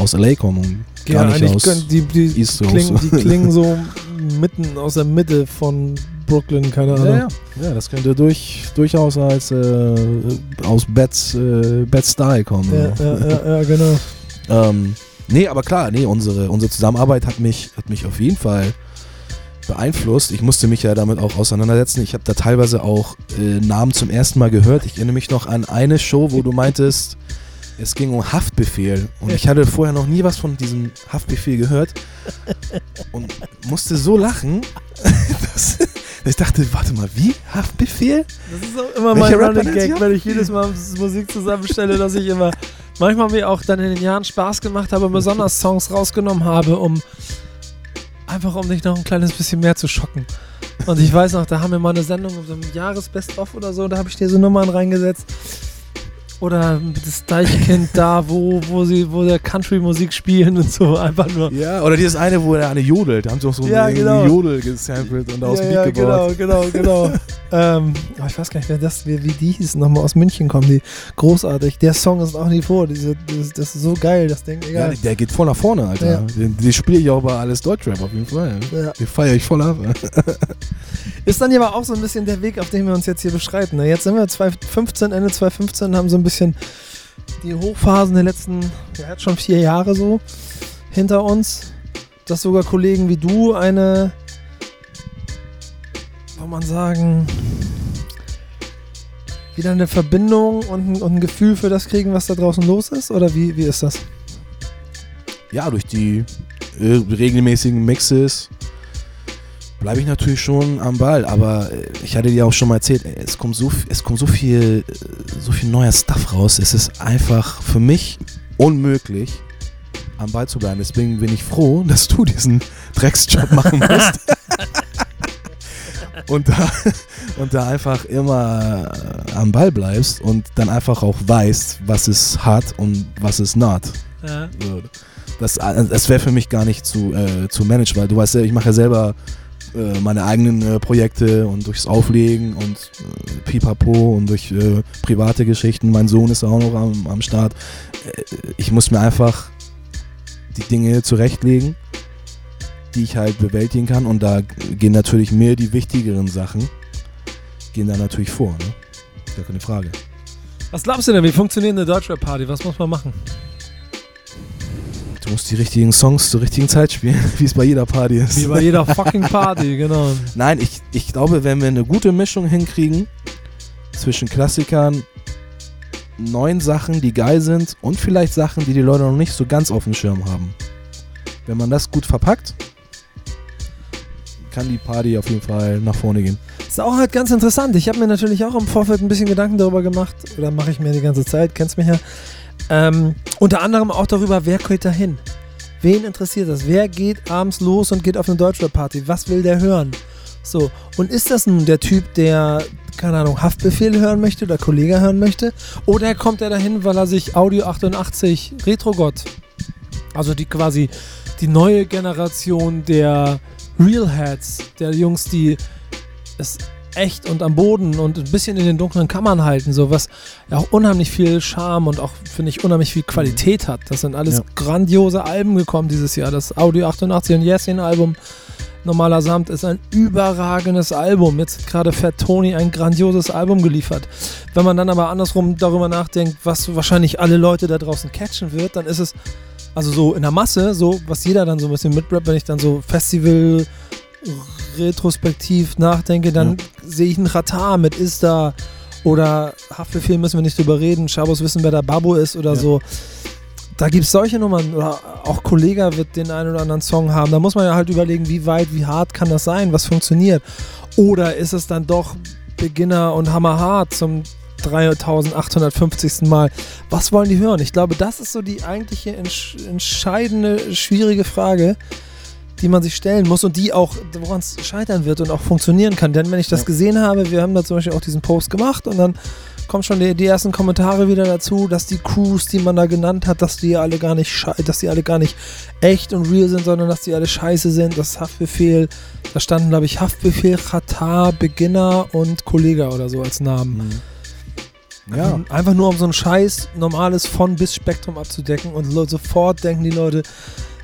aus L.A. kommen und gar ja, nicht aus die, die, East klingen, die klingen so mitten aus der Mitte von Brooklyn, keine Ahnung. Ja, ja. ja das könnte durch, durchaus als äh, aus Bats, äh, Bats Style kommen. Ja, ja, ja, ja, genau. ähm, nee, aber klar, nee, unsere, unsere Zusammenarbeit hat mich, hat mich auf jeden Fall beeinflusst. Ich musste mich ja damit auch auseinandersetzen. Ich habe da teilweise auch äh, Namen zum ersten Mal gehört. Ich erinnere mich noch an eine Show, wo du meintest, es ging um Haftbefehl. Und ich hatte vorher noch nie was von diesem Haftbefehl gehört. Und musste so lachen, dass, ich dachte, warte mal, wie? Haftbefehl? Das ist auch immer mein Running Gag, wenn ich jedes Mal Musik zusammenstelle, dass ich immer manchmal mir auch dann in den Jahren Spaß gemacht habe, besonders Songs rausgenommen habe, um einfach um dich noch ein kleines bisschen mehr zu schocken. Und ich weiß noch, da haben wir mal eine Sendung, so ein Jahresbest-of oder so, da habe ich dir so Nummern reingesetzt. Oder das Deichkind da, wo, wo sie, wo der Country-Musik spielen und so, einfach nur. Ja, oder dieses eine, wo der eine jodelt, da haben sie auch so ja, einen genau. Jodel gesampelt und aus ja, dem ja, Beat gebaut. Genau, genau, genau. ähm, oh, ich weiß gar nicht, wer das, wie, wie die hießen, nochmal aus München kommen, die großartig. Der Song ist auch nie vor, diese, das, das ist so geil, das Ding, egal. Ja, der geht voll nach vorne, Alter. Ja. Den, den spiele ich auch bei alles Deutschrap auf jeden Fall. Ja. Den feiere ich voll ab. ist dann aber auch so ein bisschen der Weg, auf den wir uns jetzt hier beschreiten. Ne? Jetzt sind wir 2015, Ende 2015, haben so ein bisschen die Hochphasen der letzten, ja, jetzt schon vier Jahre so hinter uns, dass sogar Kollegen wie du eine, soll man sagen, wieder eine Verbindung und, und ein Gefühl für das kriegen, was da draußen los ist? Oder wie, wie ist das? Ja, durch die äh, regelmäßigen Mixes bleibe ich natürlich schon am Ball, aber äh, ich hatte dir auch schon mal erzählt, es kommt so, es kommt so viel, äh, so viel neuer Stuff raus. Es ist einfach für mich unmöglich, am Ball zu bleiben. Deswegen bin ich froh, dass du diesen Drecksjob machen musst. und, da, und da einfach immer äh, am Ball bleibst und dann einfach auch weißt, was ist hart und was ist not. Ja. So, das, das wäre für mich gar nicht zu, äh, zu managen, weil du weißt ja, ich mache ja selber äh, meine eigenen äh, Projekte und durchs Auflegen und äh, Pipapo und durch äh, private Geschichten. Mein Sohn ist auch noch am, am Start. Äh, ich muss mir einfach die Dinge zurechtlegen, die ich halt bewältigen kann. Und da gehen natürlich mehr die wichtigeren Sachen, gehen da natürlich vor. Ne? Gar keine Frage. Was glaubst du denn, wie funktioniert eine Deutschrap-Party? Was muss man machen? Du musst die richtigen Songs zur richtigen Zeit spielen, wie es bei jeder Party ist. Wie bei jeder fucking Party, genau. Nein, ich, ich glaube, wenn wir eine gute Mischung hinkriegen zwischen Klassikern, neuen Sachen, die geil sind und vielleicht Sachen, die die Leute noch nicht so ganz auf dem Schirm haben. Wenn man das gut verpackt, kann die Party auf jeden Fall nach vorne gehen. Das ist auch halt ganz interessant. Ich habe mir natürlich auch im Vorfeld ein bisschen Gedanken darüber gemacht, oder mache ich mir die ganze Zeit, kennst mich ja, ähm, unter anderem auch darüber, wer geht da hin? Wen interessiert das? Wer geht abends los und geht auf eine Deutschrap-Party? Was will der hören? So, und ist das nun der Typ, der, keine Ahnung, Haftbefehl hören möchte oder Kollege hören möchte? Oder kommt er dahin, weil er sich Audio 88 Retro-Gott, also die quasi die neue Generation der Realheads, der Jungs, die es echt und am Boden und ein bisschen in den dunklen Kammern halten, so was ja auch unheimlich viel Charme und auch, finde ich, unheimlich viel Qualität hat. Das sind alles Ja. grandiose Alben gekommen dieses Jahr. Das Audio 88 und Yesin Album Normaler Samt ist ein überragendes Album. Jetzt hat gerade Fat Tony ein grandioses Album geliefert. Wenn man dann aber andersrum darüber nachdenkt, was wahrscheinlich alle Leute da draußen catchen wird, dann ist es also so in der Masse, so was jeder dann so ein bisschen mitrappt, wenn ich dann so Festival retrospektiv nachdenke, dann sehe ich einen Ratar mit Ist da oder Haftbefehl müssen wir nicht drüber reden, Schabos wissen, wer der Babo ist oder Ja. so. Da gibt es solche Nummern oder auch Kollega wird den einen oder anderen Song haben. Da muss man ja halt überlegen, wie weit, wie hart kann das sein, was funktioniert. Oder ist es dann doch Beginner und Hammerhart zum 3850. Mal. Was wollen die hören? Ich glaube, das ist so die eigentliche entsch entscheidende, schwierige Frage, die man sich stellen muss und die auch, woran es scheitern wird und auch funktionieren kann. Denn wenn ich das Ja. gesehen habe, wir haben da zum Beispiel auch diesen Post gemacht und dann kommen schon die, die ersten Kommentare wieder dazu, dass die Crews, die man da genannt hat, dass die alle gar nicht dass die alle gar nicht echt und real sind, sondern dass die alle scheiße sind. Das Haftbefehl, da standen, glaube ich, Haftbefehl, Qatar, Beginner und Kollega oder so als Namen. Ja, Ähm, Einfach nur um so ein scheiß normales von bis Spektrum abzudecken und sofort denken die Leute,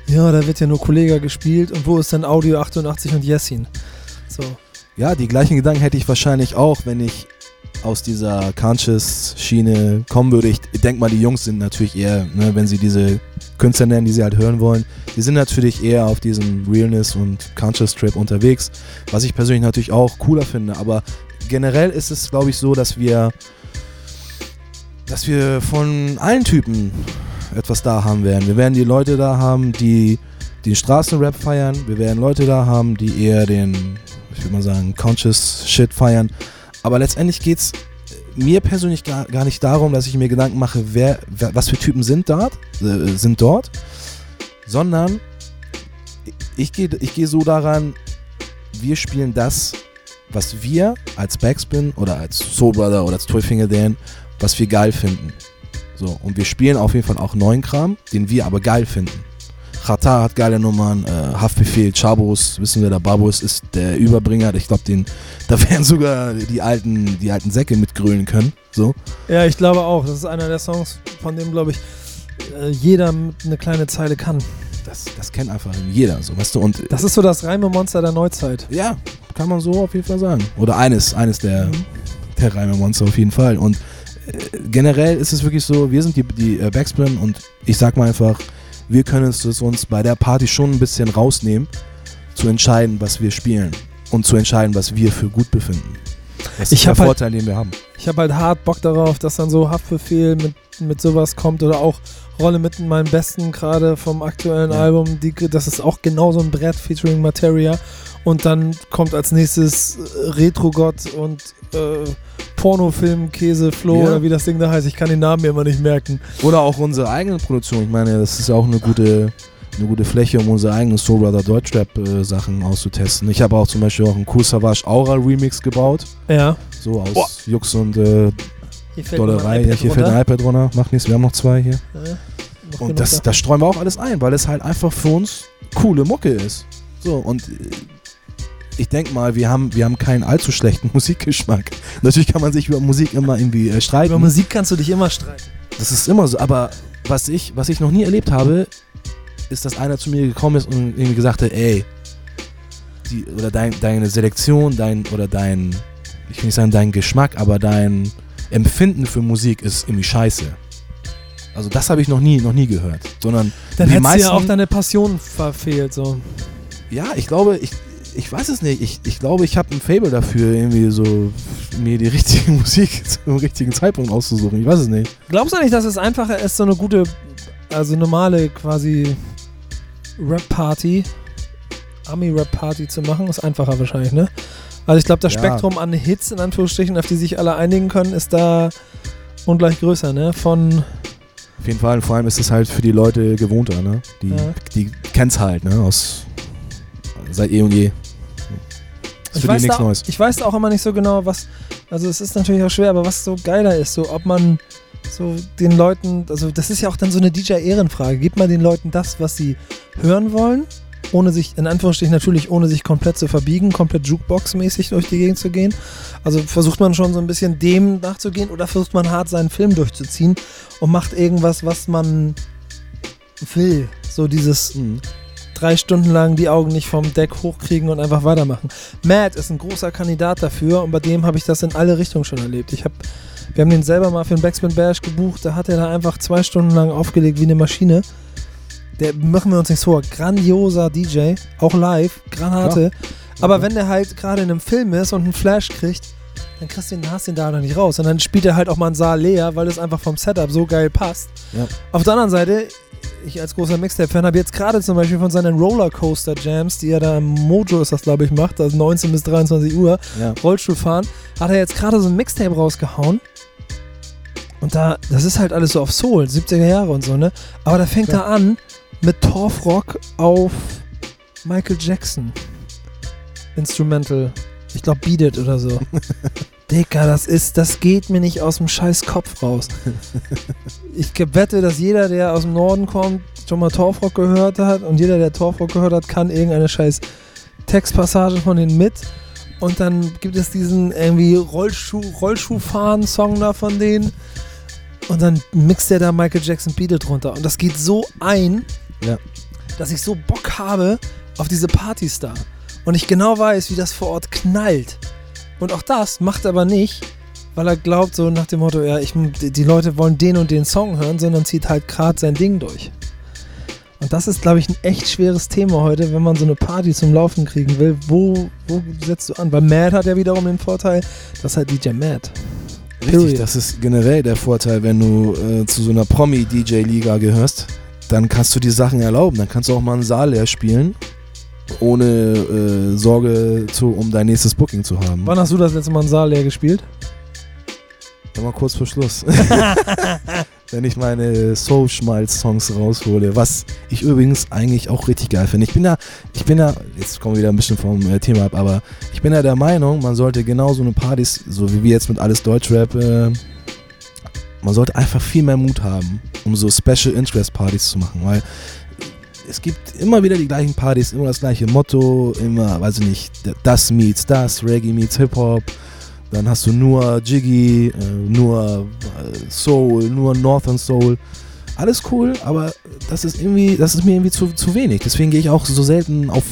ja, da wird ja nur Kollega gespielt und wo ist denn Audio 88 und Jessin? So. ja, die gleichen Gedanken hätte ich wahrscheinlich auch, wenn ich aus dieser Conscious-Schiene kommen würde. Ich denke mal, die Jungs sind natürlich eher, ne, wenn sie diese Künstler nennen, die sie halt hören wollen, die sind natürlich eher auf diesem Realness und Conscious-Trip unterwegs, was ich persönlich natürlich auch cooler finde. Aber generell ist es, glaube ich, so, dass wir, dass wir von allen Typen etwas da haben werden. Wir werden die Leute da haben, die den Straßenrap feiern. Wir werden Leute da haben, die eher den, ich würde mal sagen, Conscious Shit feiern. Aber letztendlich geht es mir persönlich gar, gar nicht darum, dass ich mir Gedanken mache, wer, wer was für Typen sind dort, äh, sind dort, sondern ich gehe ich geh so daran, wir spielen das, was wir als Backspin oder als Soul Brother oder als Toy Finger Dan, was wir geil finden. So, und wir spielen auf jeden Fall auch neuen Kram, den wir aber geil finden. Chata hat geile Nummern, äh, Haftbefehl, Chabos, wissen wir, der Babus ist der Überbringer. Ich glaube, den, da werden sogar die alten, die alten Säcke mitgrölen können. So. Ja, ich glaube auch. Das ist einer der Songs, von dem, glaube ich, äh, jeder eine kleine Zeile kann. Das, das kennt einfach jeder, so, weißt du. Und Das ist so das Reime-Monster der Neuzeit. ja, kann man so auf jeden Fall sagen. Oder eines, eines der, Mhm. der Reime-Monster auf jeden Fall. Und generell ist es wirklich so, wir sind die, die äh, Backspin und ich sag mal einfach, wir können es uns bei der Party schon ein bisschen rausnehmen, zu entscheiden, was wir spielen und zu entscheiden, was wir für gut befinden. Das Ich ist der halt- Vorteil, den wir haben. Ich habe halt hart Bock darauf, dass dann so Haftbefehl mit, mit sowas kommt oder auch Rolle mit in meinem Besten gerade vom aktuellen Ja. Album. Die, das ist auch genau so ein Brett featuring Materia. Und dann kommt als nächstes äh, Retro-Gott und äh, Pornofilm, Käse, Flo Ja. oder wie das Ding da heißt. Ich kann den Namen mir immer nicht merken. Oder auch unsere eigene Produktion. Ich meine, das ist ja auch eine gute, eine gute Fläche, um unsere eigenen Soul Brother Deutschrap äh, Sachen auszutesten. Ich habe auch zum Beispiel auch einen Cool Savage Aura Remix gebaut. Ja. So aus Boah. Jux und äh, Dollerei. Ja, hier fällt ein iPad runter. Macht nichts, wir haben noch zwei hier. Ja, noch Und das, da. das streuen wir auch alles ein, weil es halt einfach für uns coole Mucke ist. So, und äh, ich denke mal, wir haben, wir haben keinen allzu schlechten Musikgeschmack. Natürlich kann man sich über Musik immer irgendwie äh, streiten. Über Musik kannst du dich immer streiten. Das ist immer so, aber was ich, was ich noch nie erlebt habe, ist, dass einer zu mir gekommen ist und irgendwie gesagt hat, ey, die, oder dein, deine Selektion, dein, oder dein, ich will nicht sagen dein Geschmack, aber dein Empfinden für Musik ist irgendwie scheiße. Also das habe ich noch nie, noch nie gehört. Sondern Dann die du ja meisten- auch deine Passion verfehlt. So. ja, ich glaube, ich, ich weiß es nicht. Ich, ich glaube, ich habe ein Fable dafür, irgendwie so mir die richtige Musik zum richtigen Zeitpunkt auszusuchen. Ich weiß es nicht. Glaubst du nicht, dass es einfacher ist, so eine gute, also normale quasi Rap-Party, Ami-Rap-Party zu machen? Ist einfacher wahrscheinlich, ne? Also ich glaube, das Ja. Spektrum an Hits, in Anführungsstrichen, auf die sich alle einigen können, ist da ungleich größer, ne? Von, Auf jeden Fall, vor allem ist es halt für die Leute gewohnter, ne? Die, Ja. die kennt's halt, ne? Aus seit eh und je. Ich weiß, da, ich weiß auch immer nicht so genau, was, also es ist natürlich auch schwer, aber was so geiler ist, so ob man so den Leuten, also das ist ja auch dann so eine DJ-Ehrenfrage, gibt man den Leuten das, was sie hören wollen ohne sich, in Anführungsstrichen natürlich, ohne sich komplett zu verbiegen, komplett Jukebox-mäßig durch die Gegend zu gehen. Also versucht man schon so ein bisschen dem nachzugehen oder versucht man hart seinen Film durchzuziehen und macht irgendwas, was man will. So dieses Mhm. Drei Stunden lang die Augen nicht vom Deck hochkriegen und einfach weitermachen. Matt ist ein großer Kandidat dafür und bei dem habe ich das in alle Richtungen schon erlebt. Ich hab, wir haben den selber mal für den Backspin Bash gebucht, da hat er da einfach zwei Stunden lang aufgelegt wie eine Maschine. Der machen wir uns nichts vor, grandioser DJ, auch live, Granate. Aber wenn der halt gerade in einem Film ist und einen Flash kriegt, dann kriegst du den, hast den da noch nicht raus. Und dann spielt er halt auch mal einen Saal leer, weil es einfach vom Setup so geil passt. Ja. Auf der anderen Seite, ich als großer Mixtape-Fan habe jetzt gerade zum Beispiel von seinen Rollercoaster-Jams, die er da im Mojo ist das, glaube ich, macht, also 19 bis 23 Uhr, Ja. Rollstuhl fahren, hat er jetzt gerade so ein Mixtape rausgehauen. Und da, das ist halt alles so auf Soul, 70er Jahre und so, ne? Aber da fängt Ja. er an mit Torfrock auf Michael Jackson. Instrumental. Ich glaube Beat It oder so. Dicker, das ist, das geht mir nicht aus dem scheiß Kopf raus. Ich wette, dass jeder, der aus dem Norden kommt, schon mal Torfrock gehört hat und jeder, der Torfrock gehört hat, kann irgendeine scheiß Textpassage von denen mit. Und dann gibt es diesen irgendwie Rollschuh, Rollschuhfahren-Song da von denen. Und dann mixt der da Michael Jackson Beat It drunter. Und das geht so ein, Ja. dass ich so Bock habe auf diese Partys da. Und ich genau weiß, wie das vor Ort knallt. Und auch das macht er aber nicht, weil er glaubt, so nach dem Motto, ja, ich, die Leute wollen den und den Song hören, sondern zieht halt gerade sein Ding durch. Und das ist, glaube ich, ein echt schweres Thema heute, wenn man so eine Party zum Laufen kriegen will. Wo, wo setzt du an? Weil Mad hat ja wiederum den Vorteil, dass halt DJ Mad. Richtig, Period. das ist generell der Vorteil, wenn du äh, zu so einer Promi-DJ-Liga gehörst. Dann kannst du die Sachen erlauben. Dann kannst du auch mal einen Saal leer spielen, ohne äh, Sorge zu, um dein nächstes Booking zu haben. Wann hast du das letzte Mal einen Saal leer gespielt? Immer kurz vor Schluss. Wenn ich meine Soul-Schmalz-Songs raushole, was ich übrigens eigentlich auch richtig geil finde. Ich bin ja, ich bin ja, jetzt kommen wir wieder ein bisschen vom äh, Thema ab, aber ich bin ja der Meinung, man sollte genau so eine Partys, so wie wir jetzt mit alles Deutschrap, äh, man sollte einfach viel mehr Mut haben, um so Special Interest Partys zu machen, weil es gibt immer wieder die gleichen Partys, immer das gleiche Motto, immer, weiß ich nicht, das meets das, Reggae meets Hip-Hop, dann hast du nur Jiggy, äh, nur äh, Soul, nur Northern Soul. Alles cool, aber das ist irgendwie, das ist mir irgendwie zu, zu wenig. Deswegen gehe ich auch so selten auf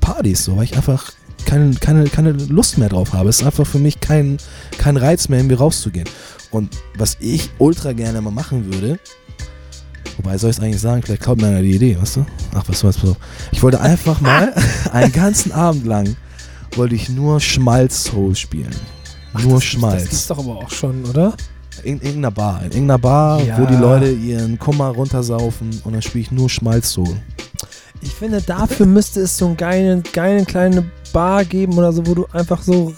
Partys, so, weil ich einfach keine, keine, keine Lust mehr drauf habe. Es ist einfach für mich kein, kein Reiz mehr, irgendwie rauszugehen. Und was ich ultra gerne mal machen würde, wobei soll ich es eigentlich sagen, vielleicht klaut mir einer die Idee, weißt du? Ach, was soll's. Ich wollte einfach mal einen ganzen Abend lang, wollte ich nur Schmalz-Soul spielen. Nur das, Schmalz. Das gibt's doch aber auch schon, oder? in irgendeiner Bar. In irgendeiner Bar, Ja. wo die Leute ihren Kummer runtersaufen und dann spiele ich nur Schmalz-Soul. Ich finde, dafür müsste es so einen geilen, geilen kleine Bar geben oder so, wo du einfach so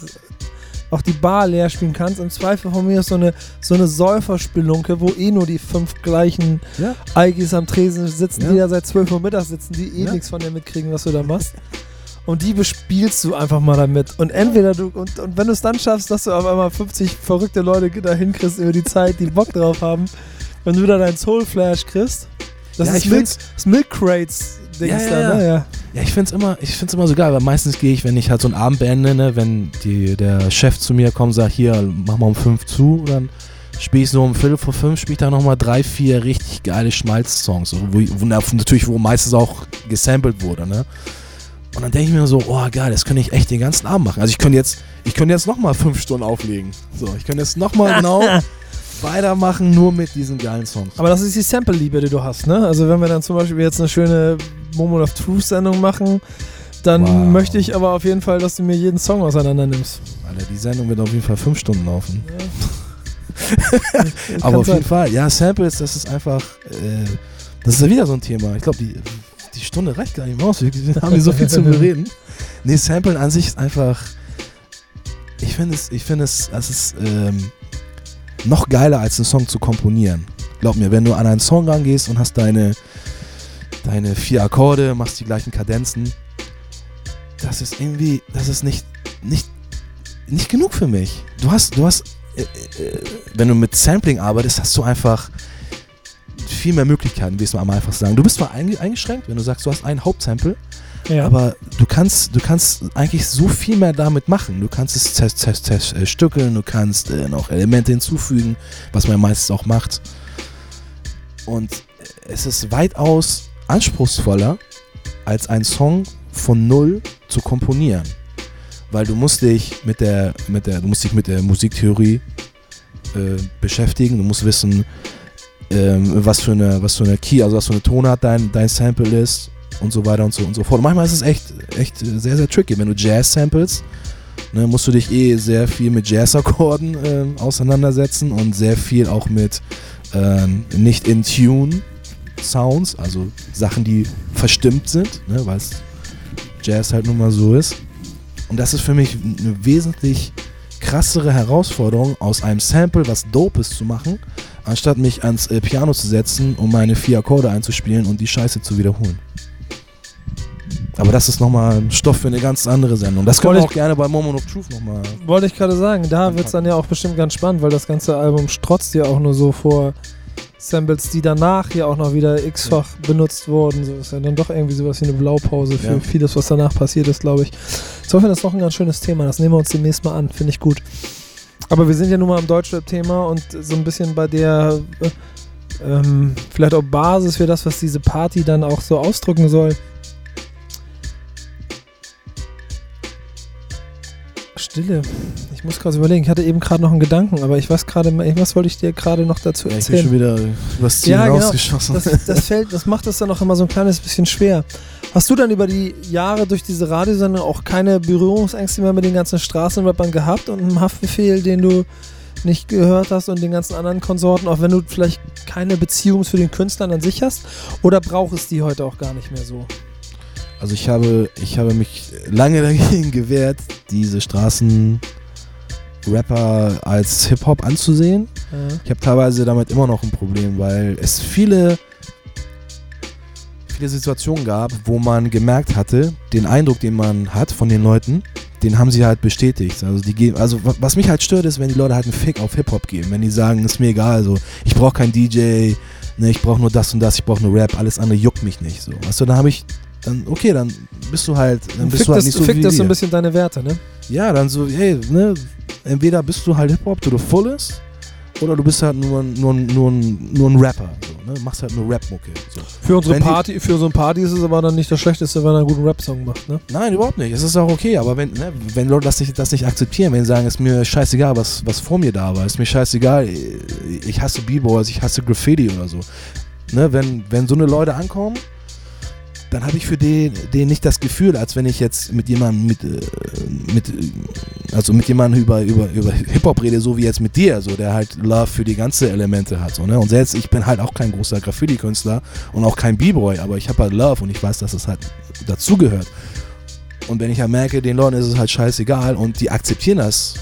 auch die Bar leer spielen kannst. Im Zweifel von mir ist so eine, so eine Säuferspelunke, wo eh nur die fünf gleichen Ja. Eigis am Tresen sitzen, Ja. die da seit 12 Uhr mittags sitzen, die eh Ja. nichts von dir mitkriegen, was du da machst. Und die bespielst du einfach mal damit. Und entweder du, und, und wenn du es dann schaffst, dass du auf einmal 50 verrückte Leute da hinkriegst über die Zeit, die Bock drauf haben, wenn du da deinen Soul Flash kriegst, das Ja, ist Milk, Milk Crates Ja, ja, da, ne? Ja. Ja, ich find's immer, ich find's immer so geil, weil meistens gehe ich, wenn ich halt so einen Abend beende, ne, wenn die, der Chef zu mir kommt und sagt, hier, mach mal um fünf zu, dann spiele ich so um Viertel vor fünf, spiele ich da nochmal drei, vier richtig geile Schmalz-Songs, so, wo, wo, na, natürlich, wo meistens auch gesampelt wurde, ne. Und dann denke ich mir so, oh geil, das könnte ich echt den ganzen Abend machen. Also ich könnte jetzt, ich könnte jetzt nochmal fünf Stunden auflegen. So, ich könnte jetzt nochmal genau weitermachen, nur mit diesen geilen Songs. Aber das ist die Sample-Liebe, die du hast, ne? Also wenn wir dann zum Beispiel jetzt eine schöne Moment of Truth-Sendung machen, dann Wow. möchte ich aber auf jeden Fall, dass du mir jeden Song auseinander nimmst. Alter, die Sendung wird auf jeden Fall fünf Stunden laufen. Kann Aber auf sein. jeden Fall, ja, Samples, das ist einfach, äh, das ist ja wieder so ein Thema. Ich glaube, die, die Stunde reicht gar nicht mehr aus. Wir wir haben hier so viel zu bereden. Nee, Samplen an sich ist einfach, ich finde es, ich finde es, es ist ähm, noch geiler als einen Song zu komponieren. Glaub mir, wenn du an einen Song rangehst und hast deine, deine vier Akkorde, machst die gleichen Kadenzen, das ist irgendwie, das ist nicht, nicht, nicht genug für mich. Du hast, du hast, äh, äh, wenn du mit Sampling arbeitest, hast du einfach viel mehr Möglichkeiten, wie es mal am einfachsten sagen. Du bist zwar einge- eingeschränkt, wenn du sagst, du hast ein Hauptsample, Ja. Aber du kannst, du kannst eigentlich so viel mehr damit machen. Du kannst es zers- zers- zerstückeln, du kannst äh, noch Elemente hinzufügen, was man meistens auch macht. Und es ist weitaus anspruchsvoller, als einen Song von null zu komponieren. Weil du musst dich mit der, mit der, du musst dich mit der Musiktheorie äh, beschäftigen. Du musst wissen, ähm, was für eine, was für eine Key, also was für eine Tonart dein, dein Sample ist und so weiter und so und so fort. Und manchmal ist es echt, echt sehr, sehr tricky. Wenn du Jazz samples, ne, musst du dich eh sehr viel mit Jazz-Akkorden ähm, auseinandersetzen und sehr viel auch mit ähm, nicht in Tune Sounds, also Sachen, die verstimmt sind, ne, weil es Jazz halt nun mal so ist. Und das ist für mich eine wesentlich krassere Herausforderung, aus einem Sample was Dopes zu machen, anstatt mich ans äh, Piano zu setzen, um meine vier Akkorde einzuspielen und die Scheiße zu wiederholen. Aber das ist nochmal ein Stoff für eine ganz andere Sendung. Das können wir auch gerne bei Moment of Truth nochmal. Wollte ich gerade sagen, da wird es dann ja auch bestimmt ganz spannend, weil das ganze Album strotzt ja auch nur so vor Samples, die danach ja auch noch wieder x-fach benutzt wurden. So ist ja dann doch irgendwie sowas wie eine Blaupause für Ja. vieles, was danach passiert ist, glaube ich. Insofern ist das doch ein ganz schönes Thema. Das nehmen wir uns demnächst mal an. Finde ich gut. Aber wir sind ja nun mal am Deutschrap-Thema und so ein bisschen bei der äh, ähm, vielleicht auch Basis für das, was diese Party dann auch so ausdrücken soll. Stille. Ich muss gerade überlegen. Ich hatte eben gerade noch einen Gedanken, aber ich weiß gerade, was wollte ich dir gerade noch dazu Ja, ich bin erzählen? schon wieder übers Ziel Ja, genau. rausgeschossen. das, das, fällt, das macht es dann auch immer so ein kleines bisschen schwer. Hast du dann über die Jahre durch diese Radiosendung auch keine Berührungsängste mehr mit den ganzen Straßenrappern gehabt und einem Haftbefehl, den du nicht gehört hast und den ganzen anderen Konsorten, auch wenn du vielleicht keine Beziehung zu den Künstlern an sich hast? Oder braucht es die heute auch gar nicht mehr so? Also ich habe, ich habe mich lange dagegen gewehrt, diese Straßenrapper als Hip-Hop anzusehen. Ja. Ich habe teilweise damit immer noch ein Problem, weil es viele, viele Situationen gab, wo man gemerkt hatte, den Eindruck, den man hat von den Leuten, den haben sie halt bestätigt. Also, die geben, also wa- was mich halt stört, ist, wenn die Leute halt einen Fick auf Hip-Hop geben. Wenn die sagen, ist mir egal, also ich brauche keinen DJ, ne, ich brauche nur das und das, ich brauche nur Rap, alles andere juckt mich nicht. So. Weißt du, dann habe ich, dann, okay, dann bist du halt, dann bist Fickt du halt das, nicht so fickt wie das so ein bisschen deine Werte, ne? Ja, dann so, hey, ne, entweder bist du halt Hip-Hop to the fullest oder du bist halt nur, ein- nur, nur, nur ein Rapper. So, ne? Machst halt nur Rap-Mucke. So. Für unsere, Wenn die- Party, für unsere Party ist es aber dann nicht das Schlechteste, wenn er einen guten Rap-Song macht, ne? Nein, überhaupt nicht. Es ist auch okay, aber wenn, ne, wenn Leute das nicht, das nicht akzeptieren, wenn sie sagen, es ist mir scheißegal, was, was vor mir da war, ist mir scheißegal, ich hasse B-Boys, ich hasse Graffiti oder so. Ne, wenn, wenn so eine Leute ankommen, dann habe ich für den, den nicht das Gefühl, als wenn ich jetzt mit jemandem mit, äh, mit also mit jemandem über, über, über Hip-Hop rede, so wie jetzt mit dir, so der halt Love für die ganze Elemente hat. So, ne? Und selbst ich bin halt auch kein großer Graffiti-Künstler und auch kein B-Boy, aber ich habe halt Love und ich weiß, dass es halt dazugehört. Und wenn ich ja merke, den Leuten ist es halt scheißegal und die akzeptieren das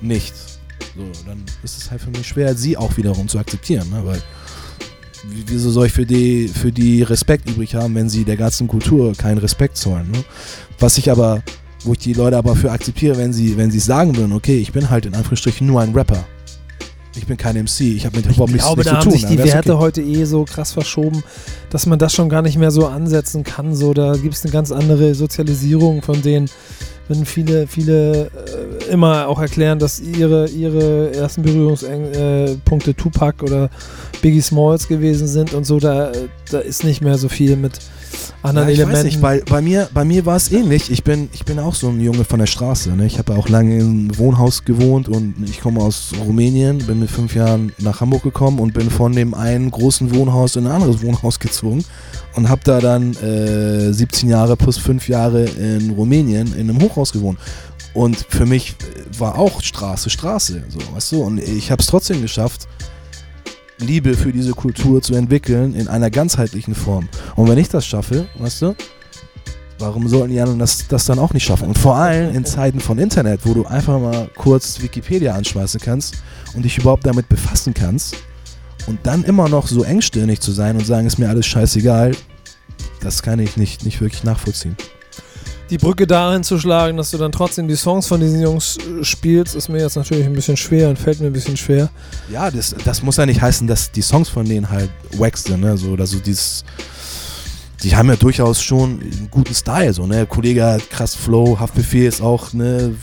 nicht, so, dann ist es halt für mich schwer, sie auch wiederum zu akzeptieren, ne? weil wieso soll ich für die, für die Respekt übrig haben, wenn sie der ganzen Kultur keinen Respekt zollen? Ne? Was ich aber, wo ich die Leute aber für akzeptiere, wenn sie, wenn sie sagen würden, okay, ich bin halt in Anführungsstrichen nur ein Rapper. Ich bin kein MC, ich habe mit Hip-Hop Ich nichts, glaube, nichts da zu haben tun. sich die dann wär's Werte okay. heute eh so krass verschoben, dass man das schon gar nicht mehr so ansetzen kann. So, da gibt es eine ganz andere Sozialisierung von denen. Wenn viele, viele äh, immer auch erklären, dass ihre, ihre ersten Berührungspunkte äh, Tupac oder Biggie Smalls gewesen sind und so, da, da ist nicht mehr so viel mit anderen Ja, ich Elementen. weiß nicht, bei, bei mir, bei mir war es ähnlich. Ich bin, ich bin auch so ein Junge von der Straße. Ne? Ich habe auch lange im Wohnhaus gewohnt und ich komme aus Rumänien, bin mit fünf Jahren nach Hamburg gekommen und bin von dem einen großen Wohnhaus in ein anderes Wohnhaus gezogen und habe da dann äh, 17 Jahre plus fünf Jahre in Rumänien in einem Hochhaus gewohnt. Und für mich war auch Straße Straße, so, weißt du? Und ich habe es trotzdem geschafft, Liebe für diese Kultur zu entwickeln in einer ganzheitlichen Form. Und wenn ich das schaffe, weißt du, warum sollten die anderen das, das dann auch nicht schaffen? Und vor allem in Zeiten von Internet, wo du einfach mal kurz Wikipedia anschmeißen kannst und dich überhaupt damit befassen kannst und dann immer noch so engstirnig zu sein und sagen, ist mir alles scheißegal, das kann ich nicht, nicht wirklich nachvollziehen. die Brücke dahin zu schlagen, dass du dann trotzdem die Songs von diesen Jungs äh, spielst, ist mir jetzt natürlich ein bisschen schwer und fällt mir ein bisschen schwer. Ja, das, das muss ja nicht heißen, dass die Songs von denen halt wack sind, ne? So, oder so dieses. die haben ja durchaus schon einen guten Style. So, ne? Kollege hat krass Flow, Haftbefehl ist auch ne,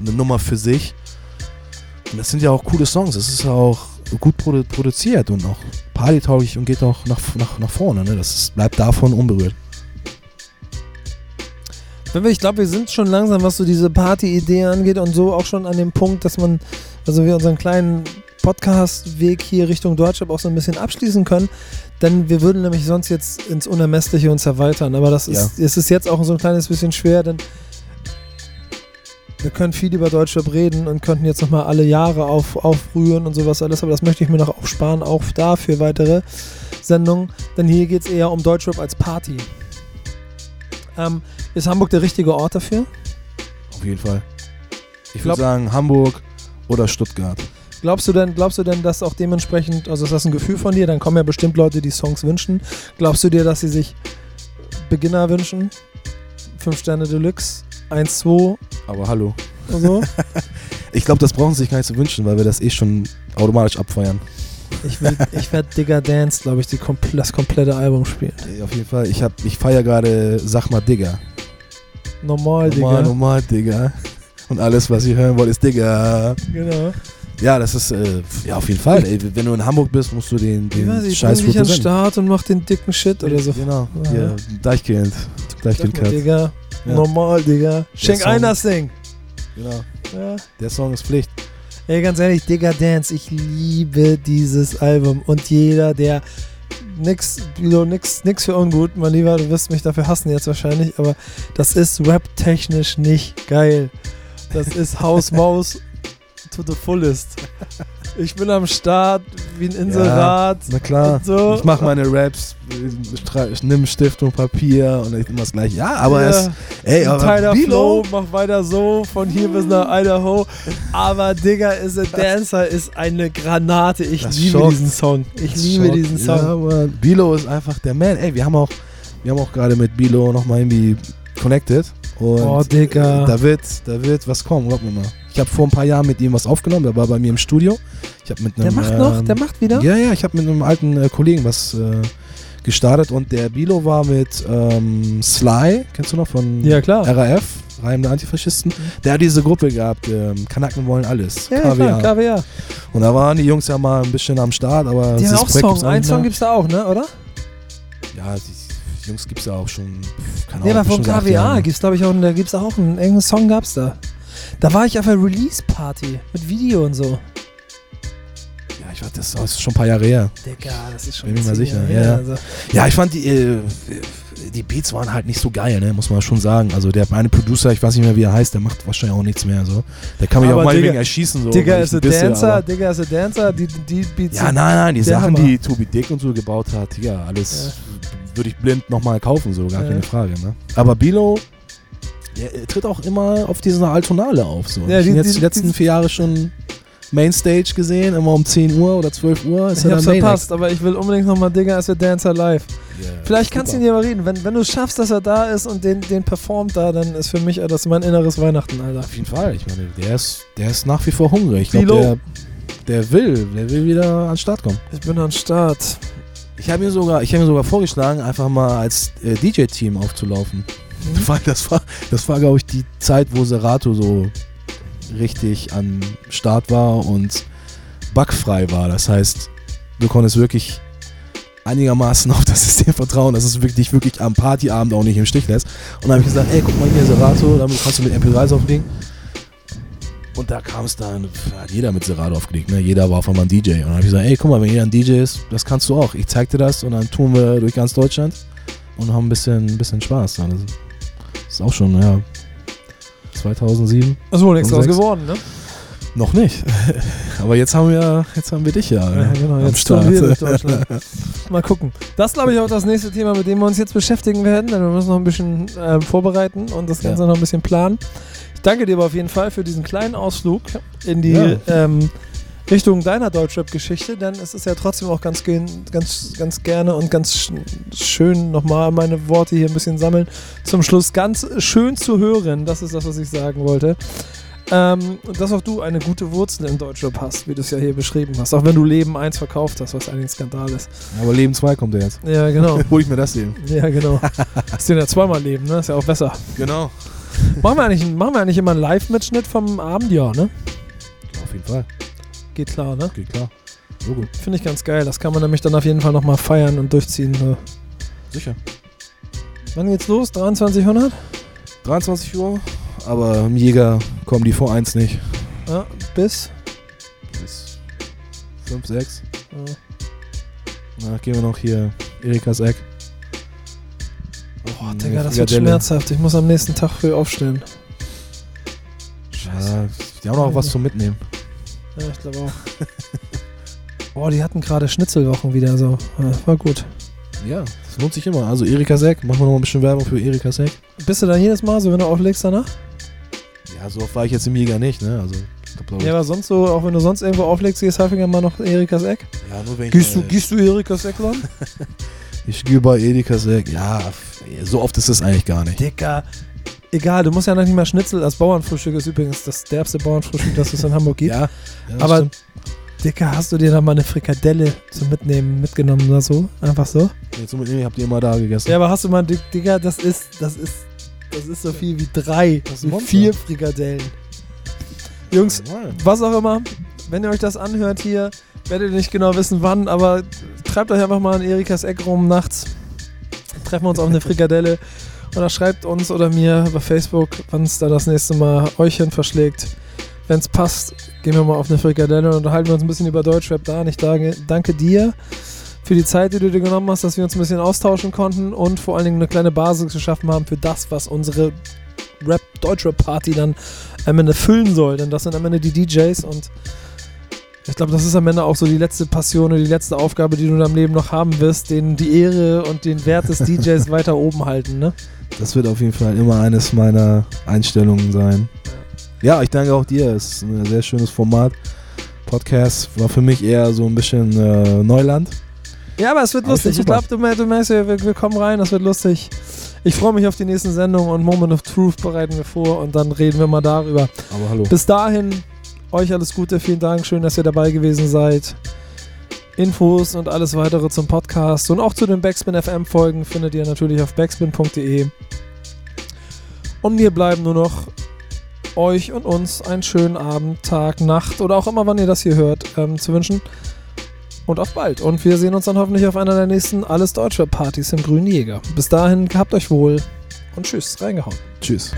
eine Nummer für sich. Und das sind ja auch coole Songs. Es ist ja auch gut produ produziert und auch partytauglich und geht auch nach, nach, nach vorne. Ne? Das ist, bleibt davon unberührt. Ich glaube, wir sind schon langsam, was so diese Party-Idee angeht und so auch schon an dem Punkt, dass man, also wir unseren kleinen Podcast-Weg hier Richtung Deutschland auch so ein bisschen abschließen können. Denn wir würden nämlich sonst jetzt ins Unermessliche uns erweitern. Aber das ist, ja. es ist jetzt auch so ein kleines bisschen schwer, denn wir können viel über Deutschrap reden und könnten jetzt nochmal alle Jahre auf, aufrühren und sowas alles, aber das möchte ich mir noch aufsparen, auch da für weitere Sendungen. Denn hier geht es eher um Deutschrap als Party. Ähm, ist Hamburg der richtige Ort dafür? Auf jeden Fall. Ich würde sagen Hamburg oder Stuttgart. Glaubst du denn, glaubst du denn, dass auch dementsprechend, also ist das ein Gefühl von dir, dann kommen ja bestimmt Leute, die Songs wünschen. Glaubst du dir, dass sie sich Beginner wünschen? 5 Sterne Deluxe, 1, 2. Aber hallo. So? ich glaube, das brauchen sie sich gar nicht zu wünschen, weil wir das eh schon automatisch abfeuern. Ich, ich werde Digger Dance, glaube ich, die, das komplette Album spielen. Auf jeden Fall. Ich, ich feiere gerade Sag mal Digger. Normal, Digger. Normal, normal, Digger. Und alles, was ihr hören wollt, ist Digger. Genau. Ja, das ist, äh, ja, auf jeden Fall. Ey, wenn du in Hamburg bist, musst du den, den ja, ich Scheiß dich an den Start und mach den dicken Shit oder so. Genau. Ja. Deichkind. Deichkind Digga. Ja. Normal, Digga. Schenk ein das Ding. Genau. Ja. Der Song ist Pflicht. Ey, ganz ehrlich, Digga Dance, ich liebe dieses Album. Und jeder, der nix, nix, nix für ungut, mein Lieber, du wirst mich dafür hassen jetzt wahrscheinlich, aber das ist rap-technisch nicht geil. Das ist Haus-Maus to the fullest. Ich bin am Start wie ein Inserat. Ja, na klar. So. Ich mache meine Raps, ich nimm Stift und Papier und ich immer das gleiche. Ja, aber ja. es. Ey, aber Tyler Flow, mach weiter so, von hier bis nach Idaho. Aber Digga is a Dancer ist eine Granate. Ich das liebe schockt. diesen Song. Ich das liebe schockt. diesen Song. Ja, man. Bilo ist einfach der Man. Ey, wir haben auch, wir haben auch gerade mit Bilo nochmal irgendwie connected. Und oh, Digga. Da wird, da wird was kommen, glaub mir mal. Ich habe vor ein paar Jahren mit ihm was aufgenommen, der war bei mir im Studio. Ich habe mit einem, der macht noch, ähm, der macht wieder? Ja, ja, ich habe mit einem alten äh, Kollegen was äh, gestartet und der Bilo war mit ähm, Sly, kennst du noch von ja, klar. RAF, Reim der Antifaschisten. Mhm. Der hat diese Gruppe gehabt, ähm, Kanaken wollen alles. Ja, KWA. Klar, KWA. Und da waren die Jungs ja mal ein bisschen am Start, aber die haben auch Song. Ein Song gibt es da auch, ne, oder? Ja, die Jungs gibt es ja auch schon. Keine ja, aber von KWA gibt es, glaube ich, auch, da gibt es auch einen, irgendeinen Song gab es da. Da war ich auf einer Release-Party mit Video und so. Ja, ich war, das ist schon ein paar Jahre her. Digga, das ist schon Bin mir mal sicher. Ja, ja. Also. ja, ich fand die, äh, die Beats waren halt nicht so geil, ne? muss man schon sagen. Also der eine Producer, ich weiß nicht mehr, wie er heißt, der macht wahrscheinlich auch nichts mehr. So. Der kann mich aber auch mal wegen erschießen. So, Digga ist a Dancer, Digga ist a Dancer, die, die Beats Ja, nein, nein, die Sachen, Hammer. die Tobi Dick und so gebaut hat, ja, alles ja. würde ich blind nochmal kaufen, so, gar ja. keine Frage. Ne? Aber Bilo, der tritt auch immer auf dieser Altonale auf. So. Ja, ich habe jetzt die, letzten die, vier Jahre schon Mainstage gesehen, immer um 10 Uhr oder 12 Uhr. Ist ich hab's verpasst, aber ich will unbedingt nochmal Digger als der Dancer live. Yeah, Vielleicht kannst du ihn dir mal reden. Wenn, wenn du es schaffst, dass er da ist und den, den performt da, dann ist für mich das mein inneres Weihnachten, Alter. Auf jeden Fall. Ich meine, der ist, der ist nach wie vor hungrig. Ich glaube, der, der will, der will wieder an den Start kommen. Ich bin an den Start. Ich habe mir, sogar, hab mir sogar vorgeschlagen, einfach mal als äh, DJ-Team aufzulaufen. Mhm. Weil das war, das war glaube ich, die Zeit, wo Serato so richtig am Start war und bugfrei war. Das heißt, du konntest wirklich einigermaßen auf das System vertrauen, dass es wirklich, wirklich am Partyabend auch nicht im Stich lässt. Und dann habe ich gesagt, ey, guck mal hier, Serato, damit kannst du mit MP3s auflegen. Und da kam es dann, hat jeder mit Serato aufgelegt, ne? jeder war auf einmal ein DJ. Und dann habe ich gesagt, ey, guck mal, wenn jeder ein DJ ist, das kannst du auch. Ich zeig dir das und dann tun wir durch ganz Deutschland und haben ein bisschen, ein bisschen Spaß. Das ist auch schon, ja, 2007. Ist wohl nichts draus geworden, ne? Noch nicht. Aber jetzt haben wir, jetzt haben wir dich ja. Ja, genau. Jetzt Start. wir durch Deutschland. Mal gucken. Das glaube ich auch das nächste Thema, mit dem wir uns jetzt beschäftigen werden, denn wir müssen noch ein bisschen äh, vorbereiten und das Ganze ja. noch ein bisschen planen. Ich danke dir aber auf jeden Fall für diesen kleinen Ausflug in die ja. ähm, Richtung deiner Deutschrap-Geschichte, denn es ist ja trotzdem auch ganz, ganz, ganz gerne und ganz schön nochmal meine Worte hier ein bisschen sammeln. Zum Schluss ganz schön zu hören, das ist das, was ich sagen wollte. Ähm, dass auch du eine gute Wurzel in Deutschrap hast, wie du es ja hier beschrieben hast. Auch wenn du Leben 1 verkauft hast, was eigentlich ein Skandal ist. Aber Leben 2 kommt ja jetzt. Ja, genau. Hol ich mir das eben. ja, genau. Das sind ja zweimal Leben, ne? Ist ja auch besser. Genau. Machen wir eigentlich, machen wir eigentlich immer einen Live-Mitschnitt vom Abend? Ja, ne? Auf jeden Fall. Geht klar, ne? Geht klar. So gut. Finde ich ganz geil. Das kann man nämlich dann auf jeden Fall nochmal feiern und durchziehen. So. Sicher. Wann geht's los? 2300? 23 Uhr, aber im Jäger kommen die vor 1 nicht. Ja, bis? Bis 5, 6. Ja. Na, gehen wir noch hier Erikas Eck. Boah, Digga, das wird schmerzhaft. Ich muss am nächsten Tag früh aufstehen. Ja, die haben noch was zum Mitnehmen. Ja, ich glaube auch. Boah, die hatten gerade Schnitzelwochen wieder so. Ja, war gut. Ja, das lohnt sich immer. Also Erika Seck, machen wir noch mal ein bisschen Werbung für Erika Seck. Bist du da jedes Mal so, wenn du auflegst danach? Ja, so oft war ich jetzt im Jäger nicht, ne? Also, glaub, Ja, aber sonst so, auch wenn du sonst irgendwo auflegst, gehst häufiger mal noch Erikas Eck. ja, nur wenn ich, Gehst du, gehst du Erikas Eck lang? Ich gehe bei Erika Seck. Ja, so oft ist das eigentlich gar nicht. Dicker. Egal, du musst ja noch nicht mal Schnitzel. Das Bauernfrühstück ist übrigens das derbste Bauernfrühstück, das es in Hamburg gibt. Ja, ja Aber- stimmt. Dicker, hast du dir da mal eine Frikadelle zum Mitnehmen mitgenommen oder so? Einfach so? Jetzt so mit mir habt ihr immer da gegessen. Ja, aber hast du mal, Dick- Digga, das ist, das ist, das ist so viel wie drei, wie vier Frikadellen. Jungs, was auch immer, wenn ihr euch das anhört hier, werdet ihr nicht genau wissen wann, aber treibt euch einfach mal in Erikas Eck rum nachts. Treffen wir uns auf eine Frikadelle oder schreibt uns oder mir über Facebook, wann es da das nächste Mal euch hin verschlägt. Wenn es passt, gehen wir mal auf eine Frikadelle und unterhalten wir uns ein bisschen über Deutschrap da. Und ich danke, dir für die Zeit, die du dir genommen hast, dass wir uns ein bisschen austauschen konnten und vor allen Dingen eine kleine Basis geschaffen haben für das, was unsere Rap, Deutschrap-Party dann am Ende füllen soll. Denn das sind am Ende die DJs und ich glaube, das ist am Ende auch so die letzte Passion oder die letzte Aufgabe, die du in deinem Leben noch haben wirst, denen die Ehre und den Wert des DJs weiter oben halten, ne? Das wird auf jeden Fall immer eines meiner Einstellungen sein. Ja, ich danke auch dir. Es ist ein sehr schönes Format. Podcast war für mich eher so ein bisschen äh, Neuland. Ja, aber es wird Aber lustig. Ich glaube, du, du merkst wir, wir kommen rein, das wird lustig. Ich freue mich auf die nächsten Sendungen und Moment of Truth bereiten wir vor und dann reden wir mal darüber. Aber hallo. Bis dahin, euch alles Gute, vielen Dank, schön, dass ihr dabei gewesen seid. Infos und alles weitere zum Podcast und auch zu den Backspin FM Folgen findet ihr natürlich auf backspin.de. Und mir bleiben nur noch euch und uns einen schönen Abend, Tag, Nacht oder auch immer, wann ihr das hier hört, ähm, zu wünschen. Und auf bald. Und wir sehen uns dann hoffentlich auf einer der nächsten Alles Deutsche Partys im Grünen Jäger. Bis dahin, habt euch wohl und tschüss, reingehauen. Tschüss.